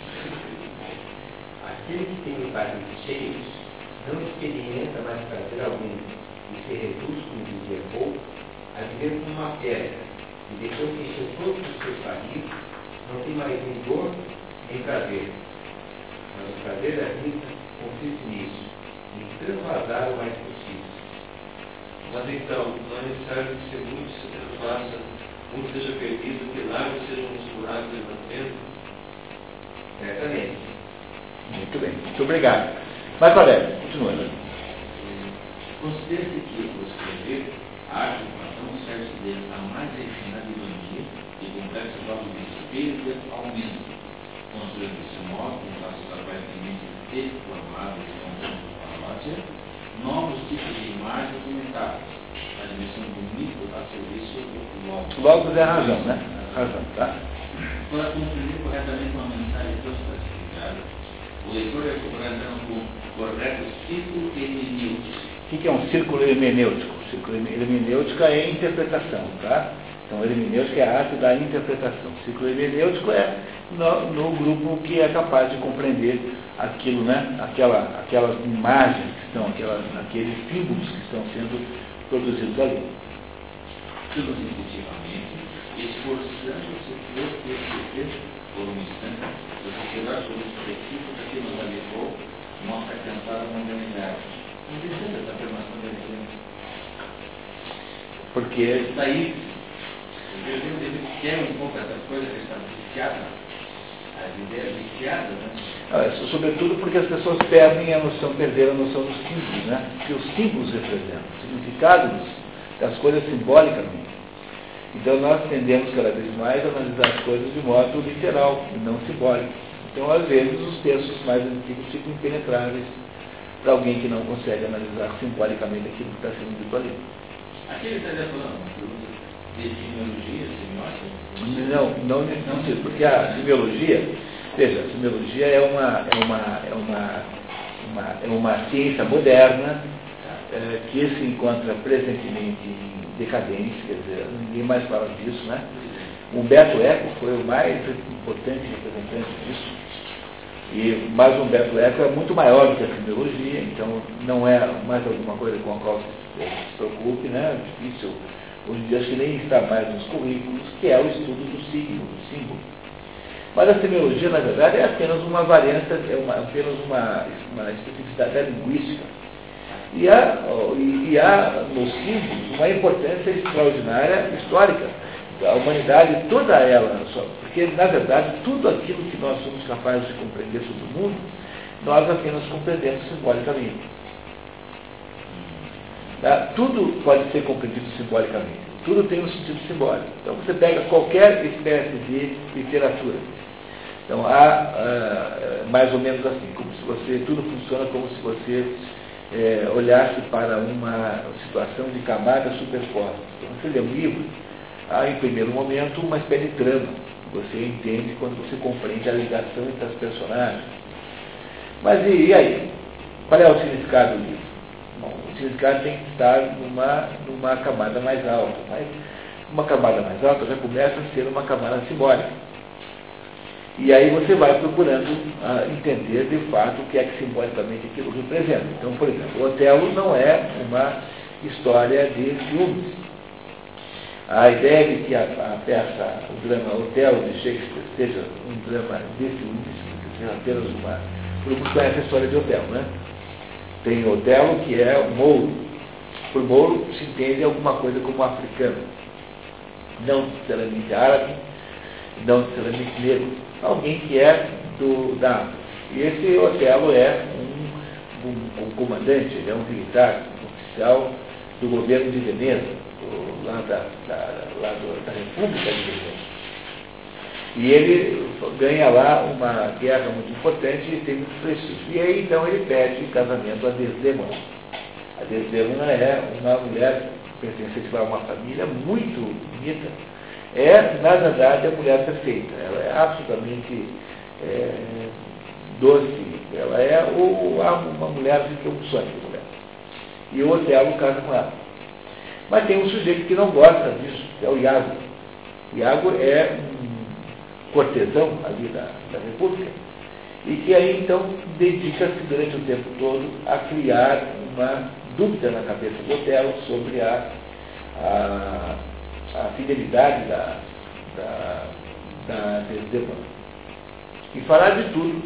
Aquele que tem os barris cheios não experimenta mais prazer algum e se reduz, como dizia pouco, a viver como uma pedra. E depois que encheu todos os seus barris, não tem mais dor nem prazer. Mas o prazer da vida consiste nisso, em transvasar o mais possível. Mas então, não é necessário que se muito se transfaça, muito seja perdido, que lágrimas sejam misturados e batendo? Certamente. Muito bem, muito obrigado. Mas, Valério, continua. né? Considera-se que, por escrever, a arte de Platão serve deles a mais refinada ironia e complexo provavelmente perda ao menos, construindo desse modo, em traços aparentemente deformados e contando paródia, novos tipos de imagens metáforas, a dimensão do mito a serviço do logos. Logos é a razão, né? Razão, tá? Para compreender corretamente uma mensagem tão classificada, o leitor é cobrado com correto ciclo hermenêutico. O que que é um círculo hermenêutico? O círculo hermenêutico é interpretação, tá? Então, hermenêutica é a arte da interpretação. O círculo hermenêutico é no, no grupo que é capaz de compreender aquilo, né? Aquela, aquelas imagens que estão, aquelas, aqueles símbolos que estão sendo produzidos ali. filosoficamente, esforçando-se por perceber, por um instante, a sociedade como específica que nos alivou nossa cansada modernidade. Interessante essa afirmação aqui. Porque Daí, ele quer um pouco essa coisa que está viciada, as ideias viciadas, né? Ah, isso sobretudo porque as pessoas perdem a noção, perderam a noção dos símbolos, né? Que os símbolos representam, o significado das coisas simbolicamente. Então nós tendemos cada vez mais a analisar as coisas de modo literal e não simbólico. Então, às vezes, os textos mais antigos ficam impenetráveis para alguém que não consegue analisar simbolicamente aquilo que está sendo dito ali. Aqui ele está falando de. Não, não nesse sentido, porque a semiologia, veja, a semiologia é uma, é uma, é uma, uma, é uma ciência moderna eh, que se encontra presentemente em decadência, quer dizer, ninguém mais fala disso, né? Humberto Eco foi o mais importante representante disso. E, mas Humberto Eco é muito maior do que a semiologia, então não é mais alguma coisa com a qual se, se preocupe, né? É difícil. Hoje em dia acho que nem está mais nos currículos, que é o estudo do signo, do símbolo. Mas a semiologia, na verdade, é apenas uma variância, é uma, apenas uma, uma especificidade da linguística. E há, e há nos símbolos uma importância extraordinária histórica. A humanidade, toda ela, porque na verdade tudo aquilo que nós somos capazes de compreender sobre o mundo, nós apenas compreendemos simbolicamente. Tá? Tudo pode ser compreendido simbolicamente. Tudo tem um sentido simbólico. Então você pega qualquer espécie de literatura. Então há uh, mais ou menos assim, como se você, tudo funciona como se você olhasse para uma situação de camadas superpostas. Então, você lê um livro, há em primeiro momento uma espécie de trama. Você entende quando você compreende a ligação entre as personagens. Mas e, e aí? Qual é o significado do livro? Bom, o significado tem que estar numa, numa camada mais alta. Mas uma camada mais alta já começa a ser uma camada simbólica. E aí você vai procurando ah, entender de fato o que é que simbolicamente aquilo representa. Então, por exemplo, o Otelo não é uma história de ciúmes. A ideia de que a, a peça, o drama Otelo de Shakespeare seja um drama de ciúmes, seja apenas uma. Todo mundo conhece a história de Otelo, né? Tem Otelo, que é o Mouro. Por Mouro se entende alguma coisa como africano. Não necessariamente árabe, não necessariamente negro alguém que é do, da África. E esse Otelo é um, um, um comandante, ele é um militar, um oficial do governo de Veneza, do, lá, da, da, lá do, da República de Veneza. E ele ganha lá uma guerra muito importante e tem muito prestígio. E aí então ele pede casamento a Desdemona. A Desdemona é uma mulher pertencente a uma família muito bonita, é, na verdade, a mulher perfeita. Ela é absolutamente é, doce. Ela é uma mulher que tem um sonho de mulher. E o Otelo casa com ela. Mas tem um sujeito que não gosta disso, que é o Iago. Iago é um cortesão ali da, da República. E que aí, então, dedica-se durante o tempo todo a criar uma dúvida na cabeça do Otelo sobre a, a a fidelidade da, da, da Desdemona. E falar de tudo,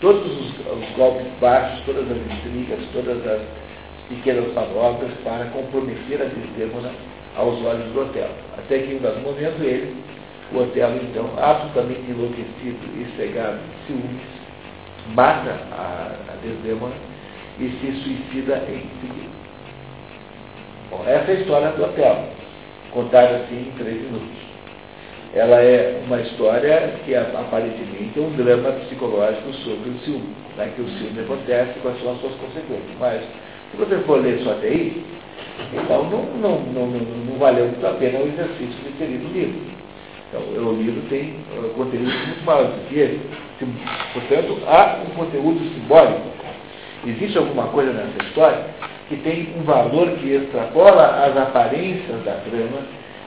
todos os, os, golpes baixos, todas as intrigas, todas as pequenas manobras para comprometer a Desdemona aos olhos do Otelo. Até que em um dado momento ele, o Otelo então, absolutamente enlouquecido e cegado de ciúmes, mata a, a Desdemona e se suicida em seguida. Bom, essa é a história do Otelo contada assim em três minutos. Ela é uma história que aparentemente é um drama psicológico sobre o ciúme, né, que o ciúme acontece são as suas consequências. Mas, se você for ler só até aí, então não, não, não, não, valeu muito a pena o exercício de ter lido o livro. Então, o livro tem uh, conteúdo muito maior do que esse. Portanto, há um conteúdo simbólico. Existe alguma coisa nessa história que tem um valor que extrapola as aparências da trama,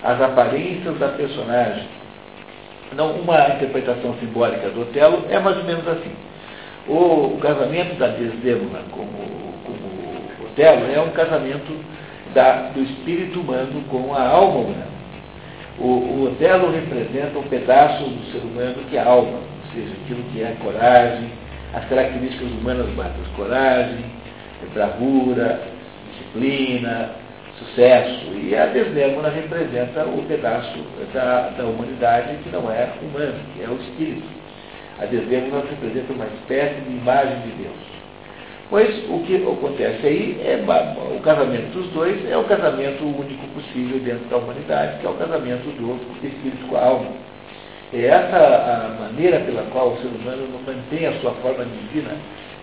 as aparências da personagem. Não, uma interpretação simbólica do Otelo é mais ou menos assim. O, o casamento da Desdemona com o Otelo é um casamento da, do espírito humano com a alma humana. O, o Otelo representa um pedaço do ser humano que é alma, ou seja, aquilo que é coragem, as características humanas básicas, coragem, bravura, disciplina, sucesso. E a Desdémona representa o pedaço da, da humanidade que não é humano, que é o espírito. A Desdémona representa uma espécie de imagem de Deus. Pois o que acontece aí é o casamento dos dois é o casamento único possível dentro da humanidade, que é o casamento do espírito com a alma. É essa a maneira pela qual o ser humano mantém a sua forma divina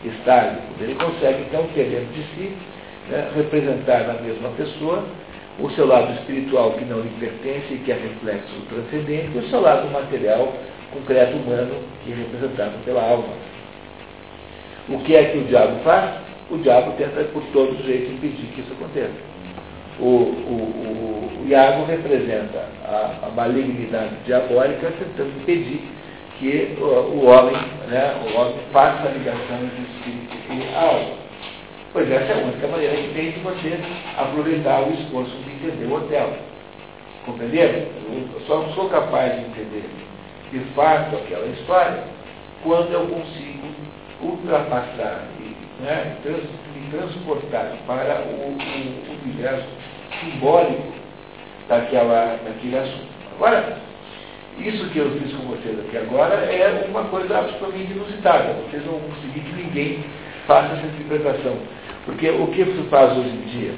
estável. Ele consegue, então, ter dentro de si né, representar na mesma pessoa o seu lado espiritual que não lhe pertence e que é reflexo do transcendente, e o seu lado material, concreto humano, que é representado pela alma. O que é que o diabo faz? O diabo tenta por todos os jeitos impedir que isso aconteça. O, o, o, o Iago representa a, a, malignidade diabólica tentando impedir que o, o homem, né, o homem faça a ligação entre espírito e alma. Pois essa é a única maneira que tem de você aproveitar o esforço de entender o hotel. Compreenderam? Eu só sou capaz de entender de fato aquela história quando eu consigo ultrapassar e né, trans, me transportar para o, o universo simbólico daquela, daquele assunto. Agora, isso que eu fiz com vocês aqui agora é uma coisa absolutamente inusitada. Vocês vão conseguir que ninguém faça essa interpretação. Porque o que se faz hoje em dia,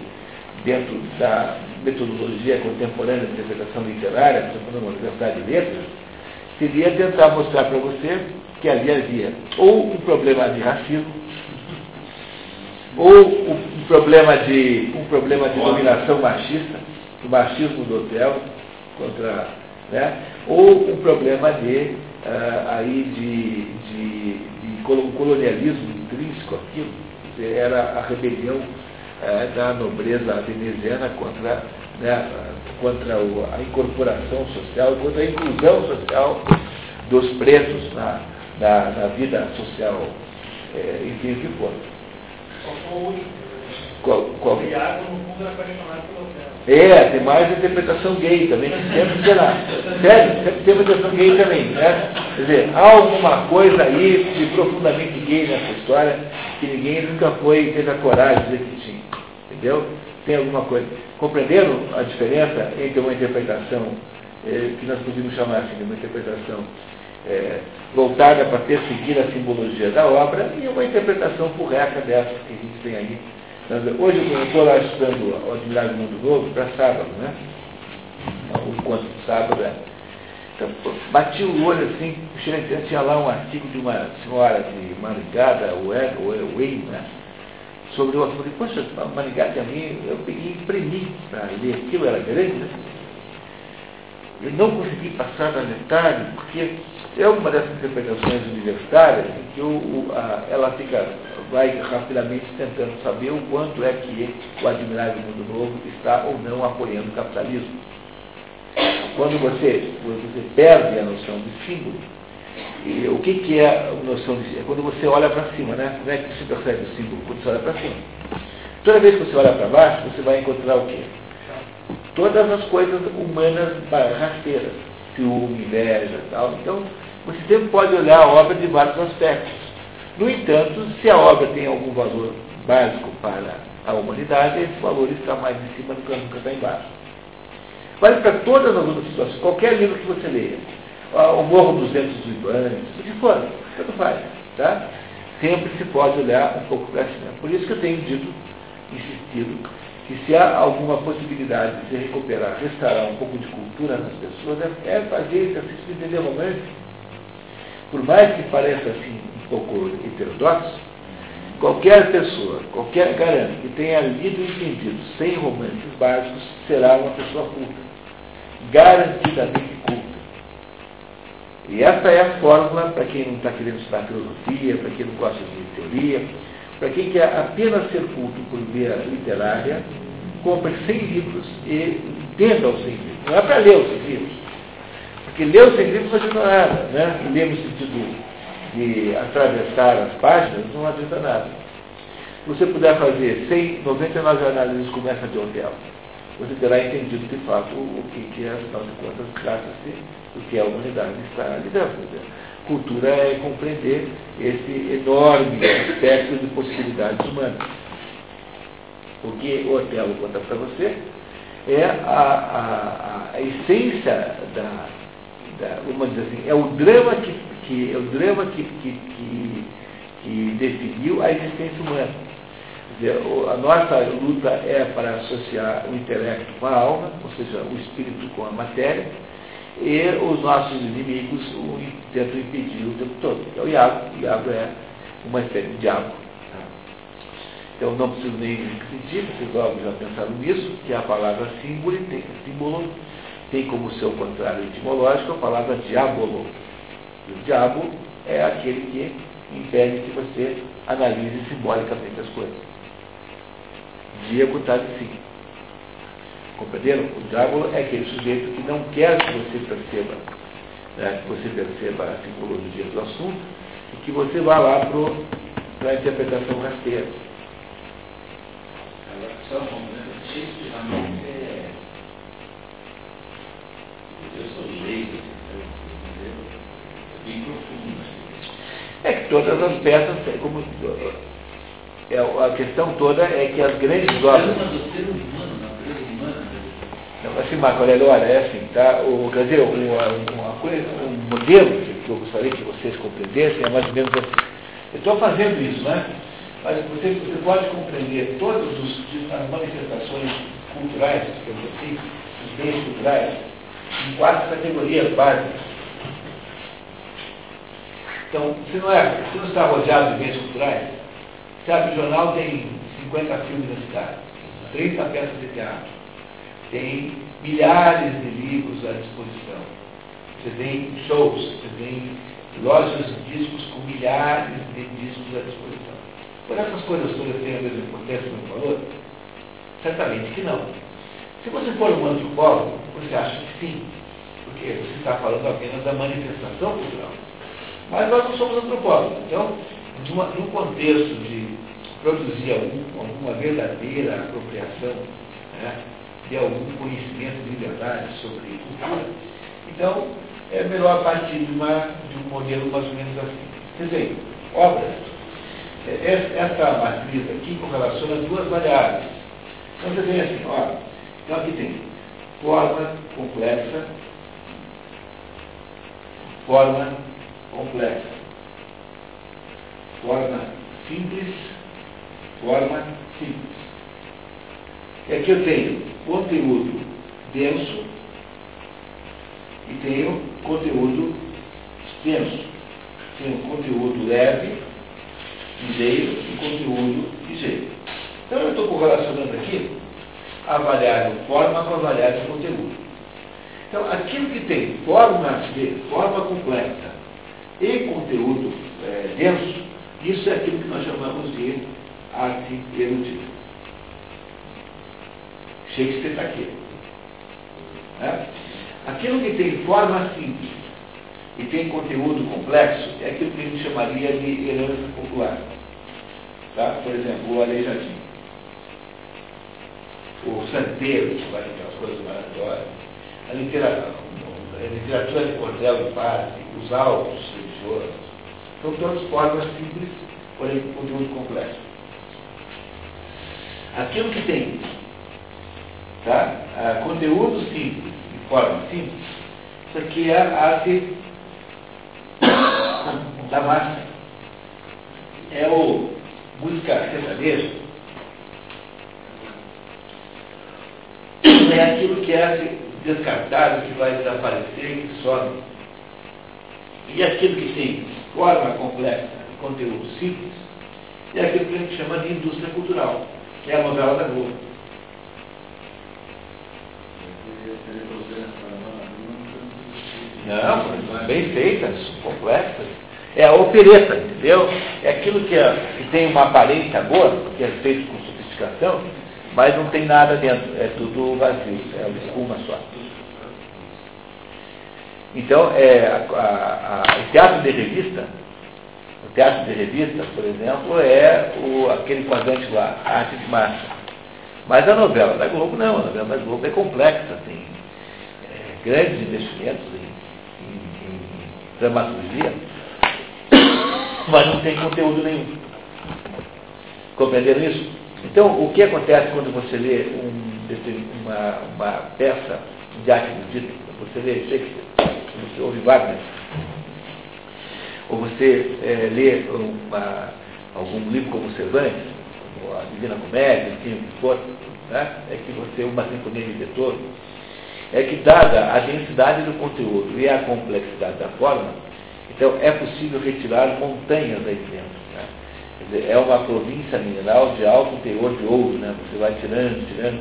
dentro da metodologia contemporânea de interpretação literária, por exemplo, na Universidade de Letras, seria tentar mostrar para você que ali havia ou um problema de racismo, ou um problema de, um problema de dominação machista, o machismo do hotel contra, né? ou um problema de, uh, aí de, de, de colonialismo intrínseco aquilo, era a rebelião uh, da nobreza veneziana contra, né, contra a incorporação social, contra a inclusão social dos pretos na, na, na vida social, é, enfim, o que for. Qual, qual? É, tem mais interpretação gay também, que sempre será. Sério, sempre tem interpretação gay também, né? Quer dizer, há alguma coisa aí de profundamente gay nessa história que ninguém nunca foi, teve a coragem de dizer que tinha. Entendeu? Tem alguma coisa. Compreenderam a diferença entre uma interpretação, eh, que nós podemos chamar assim de uma interpretação é, voltada para perseguir a simbologia da obra e uma interpretação furreca dessa que a gente tem aí. Hoje eu estou lá estudando o Admirável Mundo Novo para sábado, né? O encontro de sábado é. Então, bati o olho assim, tinha lá um artigo de uma senhora de Maringá, o Wayne, né? sobre o assunto. Poxa, Maringá de mim, eu peguei imprimi para ler aquilo, era grande, né? Eu não consegui passar da metade, porque é uma dessas interpretações universitárias em que o, o, a, ela fica, vai rapidamente tentando saber o quanto é que o admirável mundo novo está ou não apoiando o capitalismo. Quando você, você perde a noção de símbolo, e o que, que é a noção de símbolo? É quando você olha para cima, né? Como é que se percebe o símbolo? Quando você olha para cima. Toda vez que você olha para baixo, você vai encontrar o quê? todas as coisas humanas rasteiras, ciúme, inveja tal. Então, você sempre pode olhar a obra de vários aspectos. No entanto, se a obra tem algum valor básico para a humanidade, esse valor está mais em cima do que nunca está embaixo. Vale para todas as outras situações, qualquer livro que você leia. O Morro dos Ventos dos Ibanes, o que for, tanto faz. Tá? Sempre se pode olhar um pouco para cima. Por isso que eu tenho dito, insistido, que se há alguma possibilidade de recuperar, restaurar um pouco de cultura nas pessoas, é, é fazer esse exercício de entender romance. Por mais que pareça assim um pouco heterodoxo, qualquer pessoa, qualquer garante que tenha lido e entendido sem romances básicos, será uma pessoa culta. Garantidamente culta. E essa é a fórmula para quem não está querendo estudar filosofia, para quem não gosta de teoria, para quem quer apenas ser culto por via literária, compre 100 livros e entenda os 100 livros. Não é para ler os 100 livros. Porque ler os 100 livros não adianta nada. Né? Ler no sentido de atravessar as páginas não adianta nada. Se você puder fazer 100, 99 análises como essa de hotel, você terá entendido de fato o que, que é, afinal de contas, trata-se do que a humanidade está lidando. Cultura é compreender esse enorme espectro de possibilidades humanas. O que o Otelo conta para você é a, a, a essência da, da, vamos dizer assim, é o drama que, que é o drama que, que, que, que definiu a existência humana. A nossa luta é para associar o intelecto com a alma, ou seja, o espírito com a matéria, e os nossos inimigos o tentam impedir o tempo todo. É o Iago. O Iago é uma espécie de diabo. Então não preciso nem repetir, vocês logo já pensaram nisso, que a palavra símbolo tem, símbolo tem como seu contrário etimológico a palavra diabolo. E o diabo é aquele que impede que você analise simbolicamente as coisas. Diabo está de si. Compreenderam? O diabo é aquele sujeito que não quer que você perceba, né, que você perceba a simbologia do assunto e que você vá lá para a interpretação rasteira. Agora, só um é. Eu sou leigo, é bem profundo. É que todas as peças, como é, a questão toda é que as grandes obras. Não, assim, Marco Aurélio, olha, é assim, tá? O, quer dizer, uma, uma coisa, um modelo que eu gostaria que vocês compreendessem é mais ou menos assim. Eu estou fazendo isso, né? Mas você, você pode compreender todas as manifestações culturais, digamos assim, os bens culturais, em quatro categorias básicas. Então, se não, é, se não está rodeado de bens culturais, sabe, o jornal tem 50 filmes na cidade, 30 peças de teatro, tem milhares de livros à disposição. Você tem shows, você tem lojas de discos com milhares de discos à disposição. Por essas coisas todas têm a mesma importância no valor? Certamente que não. Se você for um antropólogo, você acha que sim, porque você está falando apenas da manifestação cultural. Mas nós não somos antropólogos. Então, numa, num contexto de produzir algum, alguma verdadeira apropriação né, de algum conhecimento de verdade sobre cultura, então é melhor partir de, uma, de um modelo mais ou menos assim. Quer dizer, obras. É, essa matriz aqui correlaciona duas variáveis. Então você tem assim, ó, então aqui tem forma complexa, forma complexa, forma simples, forma simples. E aqui eu tenho conteúdo denso e tenho conteúdo extenso. Tenho conteúdo leve, ligeiro e conteúdo ligeiro. Então eu estou correlacionando aqui a variável forma com a variável conteúdo. Então, aquilo que tem forma, forma complexa e conteúdo é, denso, isso é aquilo que nós chamamos de arte erudita. Shakespeare está aqui. Né? Aquilo que tem forma simples e tem conteúdo complexo é aquilo que a gente chamaria de herança popular. Tá? Por exemplo, o Aleijadinho. O Santeiro, que faz aquelas coisas maravilhosas. A literatura, a literatura de cordel e paz, os autos religiosos. São todas formas simples, porém conteúdo complexo. Aquilo que tem tá? Ah, conteúdo simples, de forma simples, isso aqui é a arte da massa. É o música sertaneja. É aquilo que é descartado, que vai desaparecer, que some. E aquilo que tem forma complexa conteúdo simples, é aquilo que a gente chama de indústria cultural, que é a novela da Globo. Não, bem feitas, complexas. É a opereta, entendeu? É aquilo que, é, que tem uma aparência boa, que é feito com sofisticação, mas não tem nada dentro, é tudo vazio, é uma espuma só. Então, é, a, a, a, o teatro de revista, o teatro de revista, por exemplo, é o, aquele quadrante lá, arte de massa. Mas a novela da Globo não, a novela da Globo é complexa, tem é, grandes investimentos em, em, em dramaturgia, mas não tem conteúdo nenhum. Compreenderam isso? Então, o que acontece quando você lê um, uma, uma, peça de arte erudita, você lê Shakespeare, você ouve Wagner, ou você é, lê uma, algum livro como Cervantes, ou a Divina Comédia, enfim, o que for, né? é que você, uma sinfonia de Beethoven, é que dada a densidade do conteúdo e a complexidade da forma, então é possível retirar montanhas aí dentro. Né? É uma província mineral de alto teor de ouro, né? você vai tirando, tirando.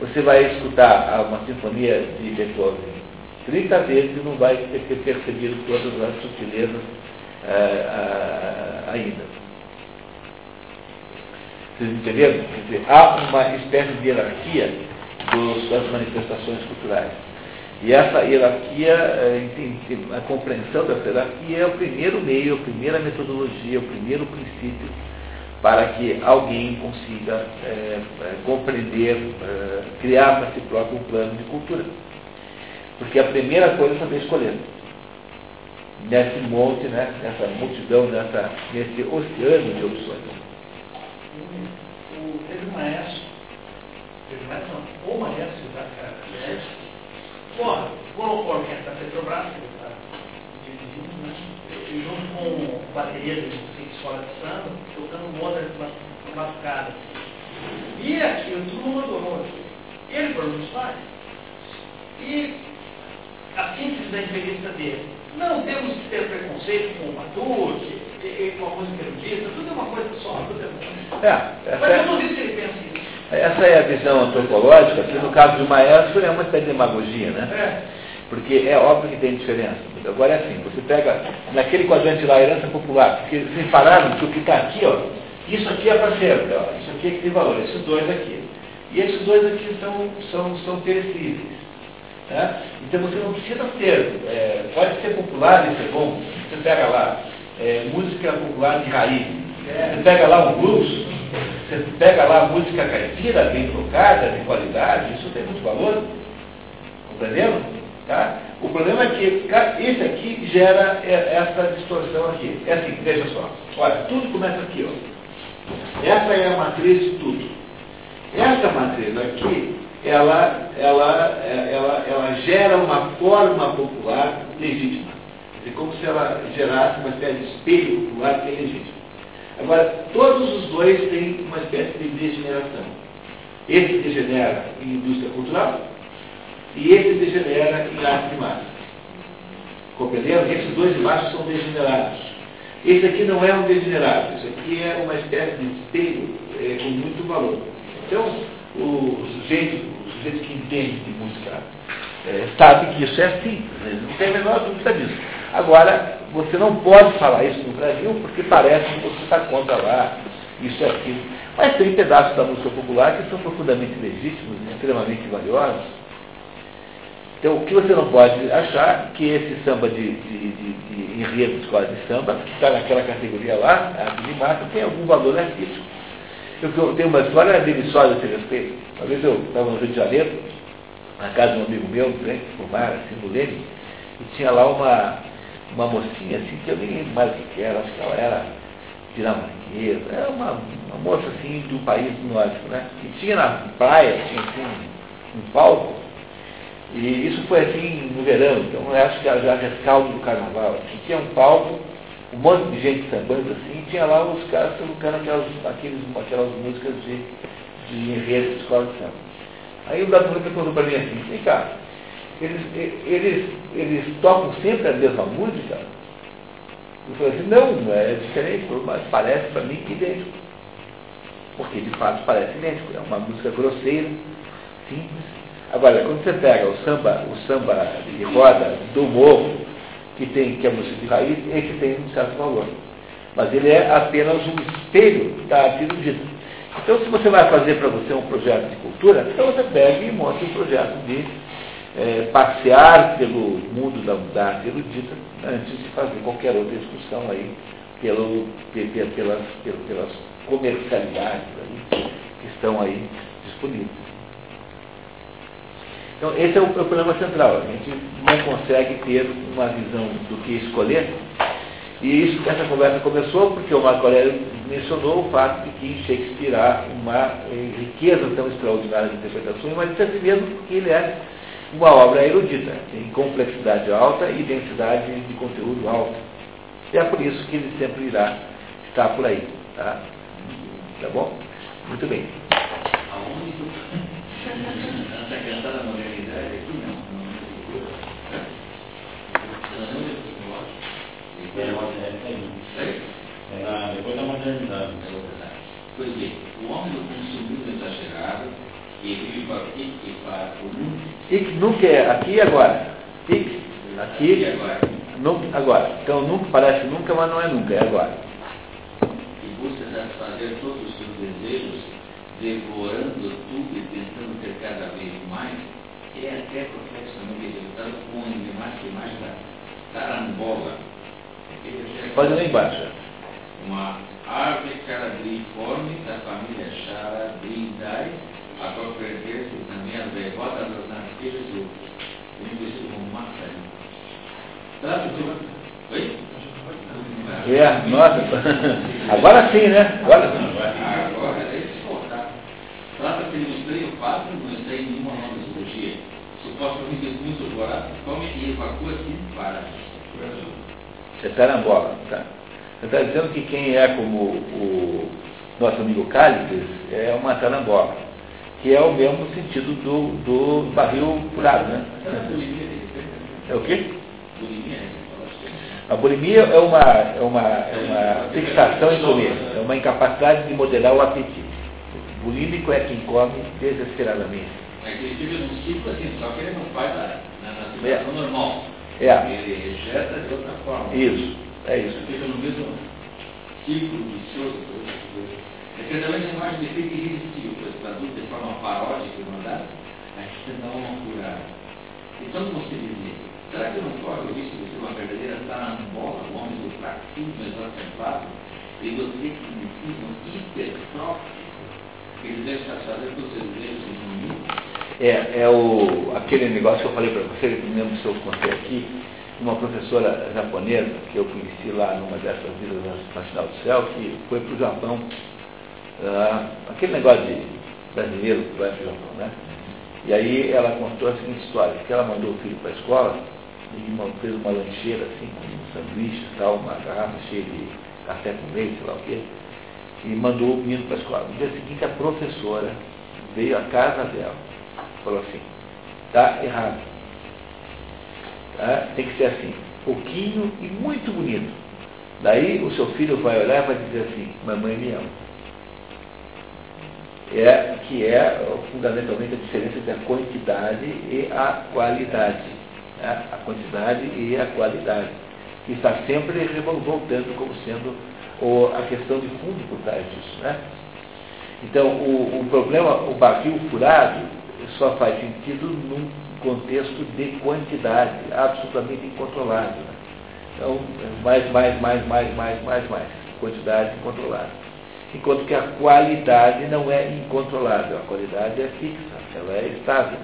Você vai escutar uma sinfonia de Beethoven 30 vezes e não vai ter percebido todas as sutilezas uh, uh, ainda. Vocês entenderam? Quer dizer, há uma espécie de hierarquia dos, das manifestações culturais. E essa hierarquia, eh, a compreensão dessa hierarquia é o primeiro meio, a primeira metodologia, o primeiro princípio para que alguém consiga é, compreender, é, criar para si próprio um plano de cultura. Porque a primeira coisa é saber escolher. Nesse monte, né, nessa multidão, nessa, nesse oceano de opções. Teve um maestro, teve um maestro não, o maestro da cara, Porra, colocou a orquestra da Petrobras, que ele está dirigindo, né? E junto com bateria de música escola de samba, tocando moda batucada. E aquilo tudo adorou. Ele foi um dos pais. E a síntese da entrevista dele. Não temos que ter preconceito com o Batuque, com a música erudita, tudo é uma coisa só, tudo é É, Mas eu não vi se ele pensa isso. Essa é a visão antropológica, que no caso do maestro é uma espécie de demagogia, né? É. Porque é óbvio que tem diferença. Agora é assim, você pega naquele quadrante lá, herança popular, porque vocês pararam que o que está aqui, ó, isso aqui é para sempre, ó, isso aqui é que tem valor, esses dois aqui. E esses dois aqui são, são, são perecíveis. Né? Então você não precisa ter, é, pode ser popular e ser bom. Você pega lá, é, música popular de raiz, você pega lá um blues, você pega lá música caipira, bem tocada, de qualidade, isso tem muito valor. Compreendeu? Tá? O problema é que isso aqui gera essa distorção aqui. É assim, veja só. Olha, tudo começa aqui, ó. Essa é a matriz de tudo. Essa matriz aqui, ela, ela, é, ela, ela gera uma forma popular legítima. É como se ela gerasse uma espécie de espelho popular que é legítimo. Agora, todos os dois têm uma espécie de degeneração. Esse degenera em indústria cultural e esse degenera em arte de massa. Compreenderam? Esses dois de são degenerados. Esse aqui não é um degenerado, isso aqui é uma espécie de espelho é, com muito valor. Então, o sujeito, o sujeito que entende de música é, sabe que isso é assim, né? não tem a menor dúvida disso. Agora, você não pode falar isso no Brasil porque parece que você está contra lá, isso é aquilo. Mas tem pedaços da música popular que são profundamente legítimos, extremamente valiosos. Então, o que você não pode achar que esse samba de, de, de, de enredo de escola de samba, que está naquela categoria lá, a de massa, tem algum valor artístico. Eu, tenho uma história deliciosa a esse respeito. Uma vez eu estava no Rio de Janeiro, na casa de um amigo meu, frente por mar, assim, no Leme, e tinha lá uma, uma mocinha, assim, que eu nem lembro mais o que que era, acho que ela era dinamarquesa, era uma, uma moça, assim, do país nórdico, né? E tinha na praia, tinha, assim, um palco, e isso foi assim no verão, então eu acho que era já rescaldo do carnaval. Assim, tinha um palco, um monte de gente sambando assim, e tinha lá os caras tocando aquelas, aqueles, aquelas músicas de, de enredo de escola de samba. Aí o Brasil perguntou para mim assim, vem cá, eles, eles, eles tocam sempre a mesma música? Falei assim, não, é diferente, mas parece para mim que idêntico. Porque de fato parece idêntico, é uma música grosseira, simples, Agora, quando você pega o samba, o samba de roda do morro, que tem, que é música de raiz, esse tem um certo valor. Mas ele é apenas um espelho da arte erudita. Então, se você vai fazer para você um projeto de cultura, então você pega e monta um projeto de é, passear pelo mundo da, da erudita antes de fazer qualquer outra discussão aí pelo, pelas, pelas comercialidades aí, que estão aí disponíveis. Então, esse é o, é o, problema central. A gente não consegue ter uma visão do que escolher. E isso, essa conversa começou porque o Marco Aurélio mencionou o fato de que Shakespeare há uma eh, riqueza tão extraordinária de interpretações, mas disse assim mesmo porque ele é uma obra erudita, tem complexidade alta e densidade de conteúdo alta. E é por isso que ele sempre irá estar por aí. Tá, tá bom? Muito bem. Questão da modernidade. É, depois. Pois bem, o homem do consumismo exagerado e vive para o mundo. Ik nunca é aqui e agora. Ik, aqui e agora. Nunca, agora. Então nunca parece nunca, mas não é nunca, é agora. E busca satisfazer todos os seus desejos, devorando tudo e tentando ter cada vez mais, é até profissionalmente resultado com mais que mais da carambola. Pode ler embaixo. Uma árvore caradriforme da família Charadridae, a qual pertence também a derrota dos nascidos do conhecido como maçã. Tanto de... Oi? É, nossa. Agora sim, né? Agora sim. Agora que ele mostrei o fato, não está em nenhuma nova cirurgia. Supostamente muito agora, come e evacua assim para. Você está na bola, tá? Você está dizendo que quem é como o nosso amigo Cálices é uma tarambola, que é o mesmo sentido do, do barril furado, né? É o quê? A bulimia é uma, é uma, é uma fixação em comer, é uma incapacidade de modelar o apetite. O bulímico é quem come desesperadamente. É que ele fica num ciclo assim, só que ele não faz na, na, na situação É. normal. É. Ele ejeta de outra forma. Isso, é isso. Fica no mesmo ciclo vicioso. Também é mais defeito irresistível, pois traduz de forma paródica e mandada, a tenta dar uma curada. Então você dizia, será que não corre o risco de ser uma verdadeira tarambola, um homem do fraquismo exacerbado, e ensina um hipertrófico, que ele deve estar fazendo com seus desejos diminuir? É, é o, aquele negócio que eu falei para você, mesmo se eu contei aqui, uma professora japonesa que eu conheci lá numa dessas vidas na Final do Céu, que foi para o Japão, ah, aquele negócio de brasileiro que vai para o Japão, né? E aí ela contou a seguinte história, que ela mandou o filho para a escola e fez uma lancheira assim, com sanduíches e tal, uma garrafa cheia de café com leite, sei lá o quê, e mandou o menino para a escola. No dia seguinte a professora veio à casa dela falou assim, está errado. Tá? Tem que ser assim, pouquinho e muito bonito. Daí o seu filho vai olhar e vai dizer assim, mamãe me ama. É, que é fundamentalmente a diferença entre a quantidade e a qualidade. né? A quantidade e a qualidade. Que está sempre voltando como sendo o- a questão de fundo por trás disso. Né? Então, o, o problema, o barril furado, só faz sentido num contexto de quantidade absolutamente incontrolável. né? Então, mais, mais, mais, mais, mais, mais, mais. Quantidade incontrolável. Enquanto que a qualidade não é incontrolável, a qualidade é fixa, ela é estável.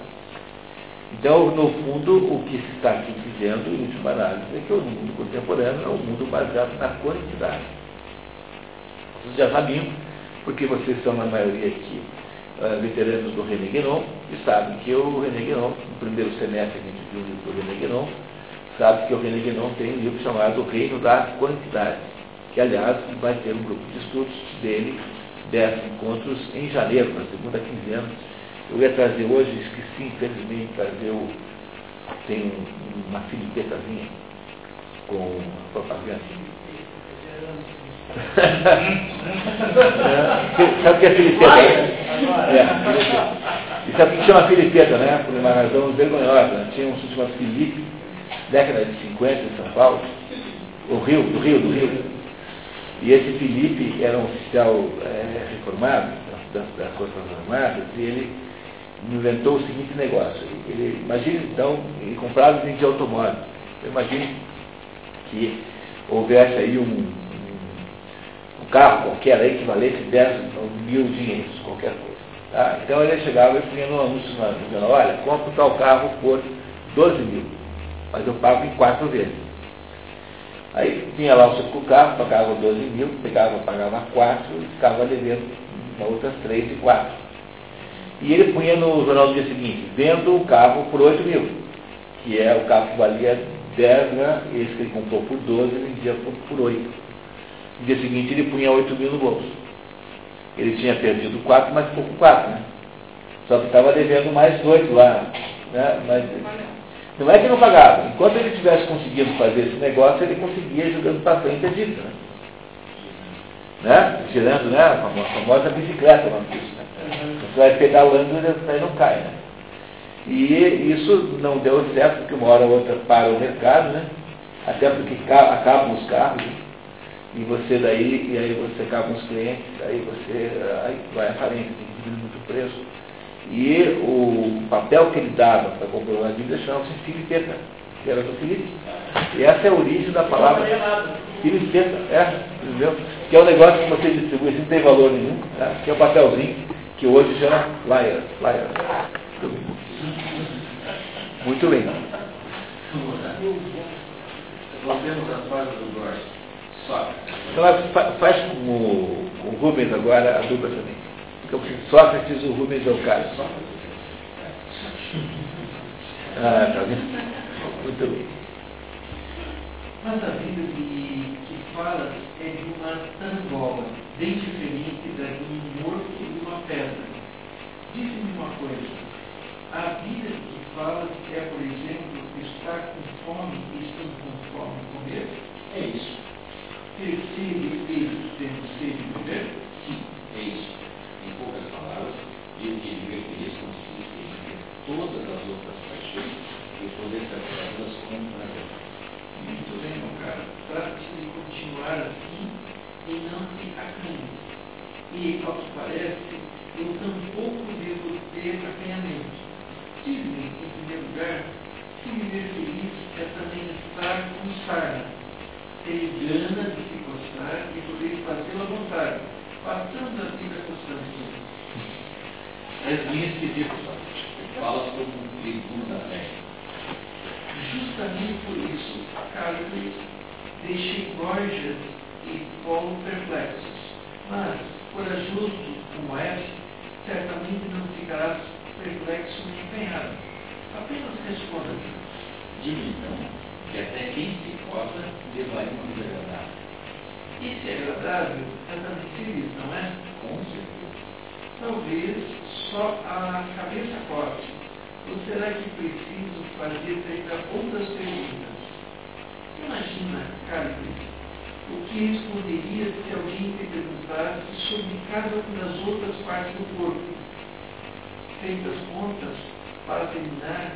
Então, no fundo, o que se está aqui dizendo, em última análise, é que o mundo contemporâneo é um mundo baseado na quantidade. Vocês já sabiam, porque vocês são, na maioria aqui, eh, veteranos do René Guénon, e sabem que o René Guénon, no primeiro semestre que a gente viu o livro do René Guénon, sabe que o René Guénon tem um livro chamado O Reino da Quantidade, que, aliás, vai ter um grupo de estudos dele, 10 encontros, em janeiro, na segunda quinzena. Eu ia trazer hoje, esqueci, infelizmente, trazer o... tem um- uma filipetazinha com propaganda. É, sabe o que é filipeta? É. E sabe o que chama filipeta, né? Por uma razão vergonhosa. né? Tinha um sujeito chamado Felipe, década de 50 em São Paulo, o Rio, do Rio, do Rio. E esse Felipe era um oficial é, reformado das, das Forças Armadas e ele inventou o seguinte negócio. Ele, imagine então, ele comprava e vendia automóvel. Então, imagine que houvesse aí um, um, um carro qualquer aí que valesse 10 ou mil dinheiros, qualquer coisa. Tá? Então ele chegava e punha no anúncio jornal, olha, compro tal carro por 12 mil, mas eu pago em quatro vezes. Aí vinha lá o seu carro, pagava 12 mil, pegava, pagava 4 e ficava devendo outras 3 e 4. E ele punha no jornal do dia seguinte, vendo o carro por 8 mil, que é o carro que valia 10, né? esse que ele comprou por 12 e vendia por, por 8. No dia seguinte ele punha 8 mil no bolso. Ele tinha perdido 4, mas ficou com 4, né? Só que estava devendo mais 8 lá. Né? Mas, não é que não pagava. Enquanto ele tivesse conseguido fazer esse negócio, ele conseguia jogando para frente a dívida. Né? Né? Girando, né? A famosa, a famosa bicicleta, vamos dizer. Né? Você vai pedalando e não cai, né? E isso não deu certo, porque uma hora ou outra para o mercado, né? Até porque ca- acabam os carros, né? e você daí, e aí você acaba os clientes, aí você aí vai à falência, muito o preço. E o papel que ele dava para comprovar a dívida chamava-se Filipeta, que era do Filipe. E essa é a origem da palavra Filipeta, é, entendeu? Que é um negócio que você distribui, não tem valor nenhum, tá? que é o papelzinho que hoje chama flyer. flyer. Muito bem. Então fa- faz com o Rubens agora a dupla também. Sócrates, o Rubens é o cara. Ah, tá vendo? Muito bem. Mas a vida de, que fala é de uma tangola, bem diferente da de um morto e de uma pedra. Diz-me uma coisa, a vida que fala é, por exemplo, estar com fome e estando com fome comer? É isso. Ter sede e tendo sede beber? Sim, é isso. Em poucas palavras, ele que viver feliz consiste em ter todas as outras paixões e poder satisfazê-las com prazer. Muito bem, meu caro. Trata-se de continuar assim e não se acanhe. E, ao que parece, eu tampouco devo ter acanhamento. Diz-me, em primeiro lugar, que viver feliz é também estar com sarna, ter gana de se gostar e poder fazê-lo à vontade, passando a vida coçando As minhas pedidas, fala como um tribuno da terra. Justamente por isso, Carlos deixei Gorgias e Paulo perplexos. Mas, corajoso como és, certamente não ficarás perplexo nem empenhado. Apenas responda. Diga então que até quem se cosa levaria agradável. E se é agradável, é também feliz, não é? Com certeza. Talvez só a cabeça forte. Ou será que preciso fazer ainda outras perguntas? Imagina, Carlos, o que responderia se alguém te perguntasse sobre cada uma das outras partes do corpo? Feitas contas, para terminar,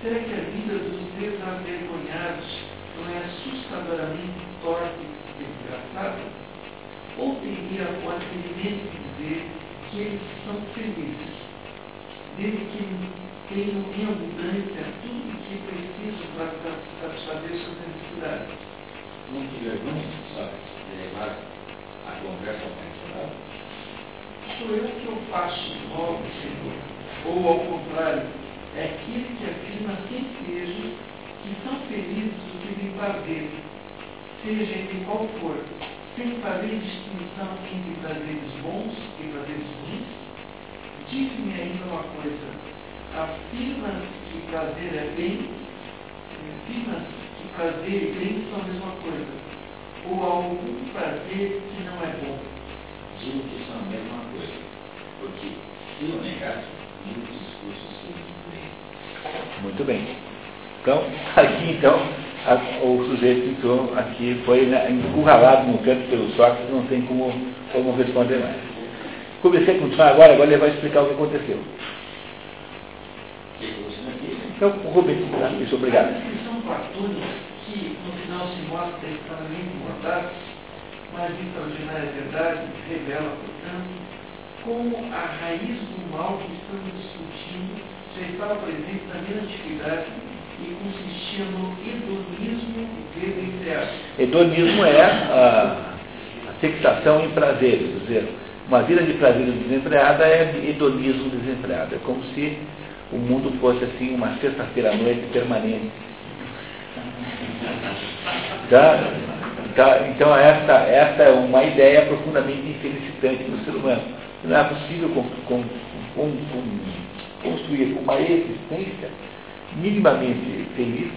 será que a vida dos desavergonhados não é assustadoramente torta e desgraçada? Ou teria o atrevimento de dizer que eles são felizes, desde que tenham em abundância tudo o que precisam para satisfazer suas necessidades? Não te vergonha, sabe, de levar a conversa ao pensionado? Sou eu que eu faço logo, Senhor. Ou, ao contrário, é aquele que afirma sem peso que são felizes o que lhe prazer, seja ele qual for, sem fazer distinção entre prazeres bons e prazeres ruins? Diz-me ainda uma coisa. Afirmas que prazer é bem, afirmas que prazer e bem são a mesma coisa. Ou há algum prazer que não é bom? Digo que são a mesma coisa. Porque se eu negasse, meu discurso seria Muito bem. Então, aqui então, a, o sujeito então, aqui foi né, encurralado no canto pelo Sócrates, não tem como, como responder mais. Comecei a continuar agora, agora ele vai explicar o que aconteceu. Então, o Rubens, tá? isso, obrigado. A descrição platônica, que no final se mostra extremamente mordaz, mas extraordinária verdade, revela, portanto, como a raiz do mal que estamos discutindo já estava presente na minha antiguidade e consistia no hedonismo desenfreado. Hedonismo é a, a fixação em prazeres, quer dizer, uma vida de prazer desenfreada é hedonismo desenfreado. É como se o mundo fosse assim uma sexta-feira à noite permanente. Tá? Tá? Então essa, é uma ideia profundamente infelicitante no ser humano. Não é possível com, com, com, construir uma existência minimamente feliz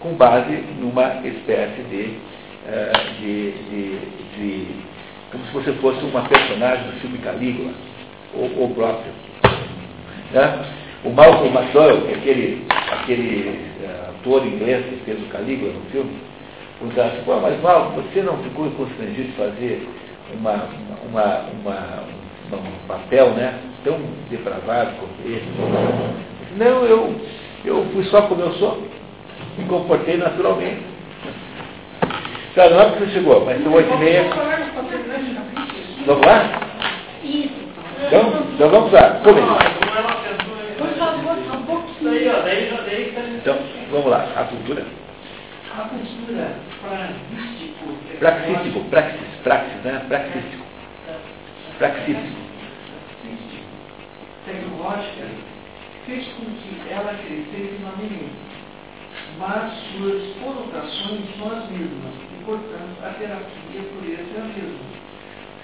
com base numa espécie de, uh, de, de, de, como se você fosse uma personagem do filme Calígula, ou, o próprio. Né? O Malcolm McDowell, que é aquele, aquele uh, ator inglês que fez o Calígula no filme, perguntava assim, Pô, mas Malcolm, você não ficou constrangido de fazer uma, uma, uma, um papel né, tão depravado como esse? Não, eu, eu fui só como eu sou, me comportei naturalmente. Claro, não é porque você chegou, mas são oito e meia. Vamos lá? Isso. Então, então vamos lá. Começa. Favor, só um pouquinho. Então, vamos lá. A cultura. A cultura praxístico. Praxístico, praxis, praxis, né? Praxístico. Praxístico. Tecnológica fez com que ela crescesse na menina, mas suas conotações são as mesmas, e, portanto, a terapia por isso é a mesma.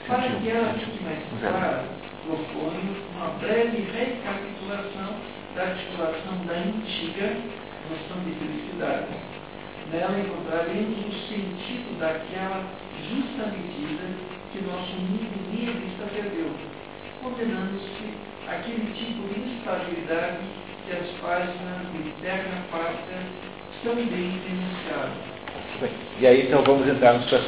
Para que ela fique mais clara, proponho uma breve recapitulação da articulação da antiga noção de felicidade. Nela encontraremos o sentido daquela justa medida que nosso mundo nihilista perdeu, condenando-se aquele tipo de instabilidade que as páginas de Terra Pátria tão bem denunciaram. E aí então vamos entrar nos pré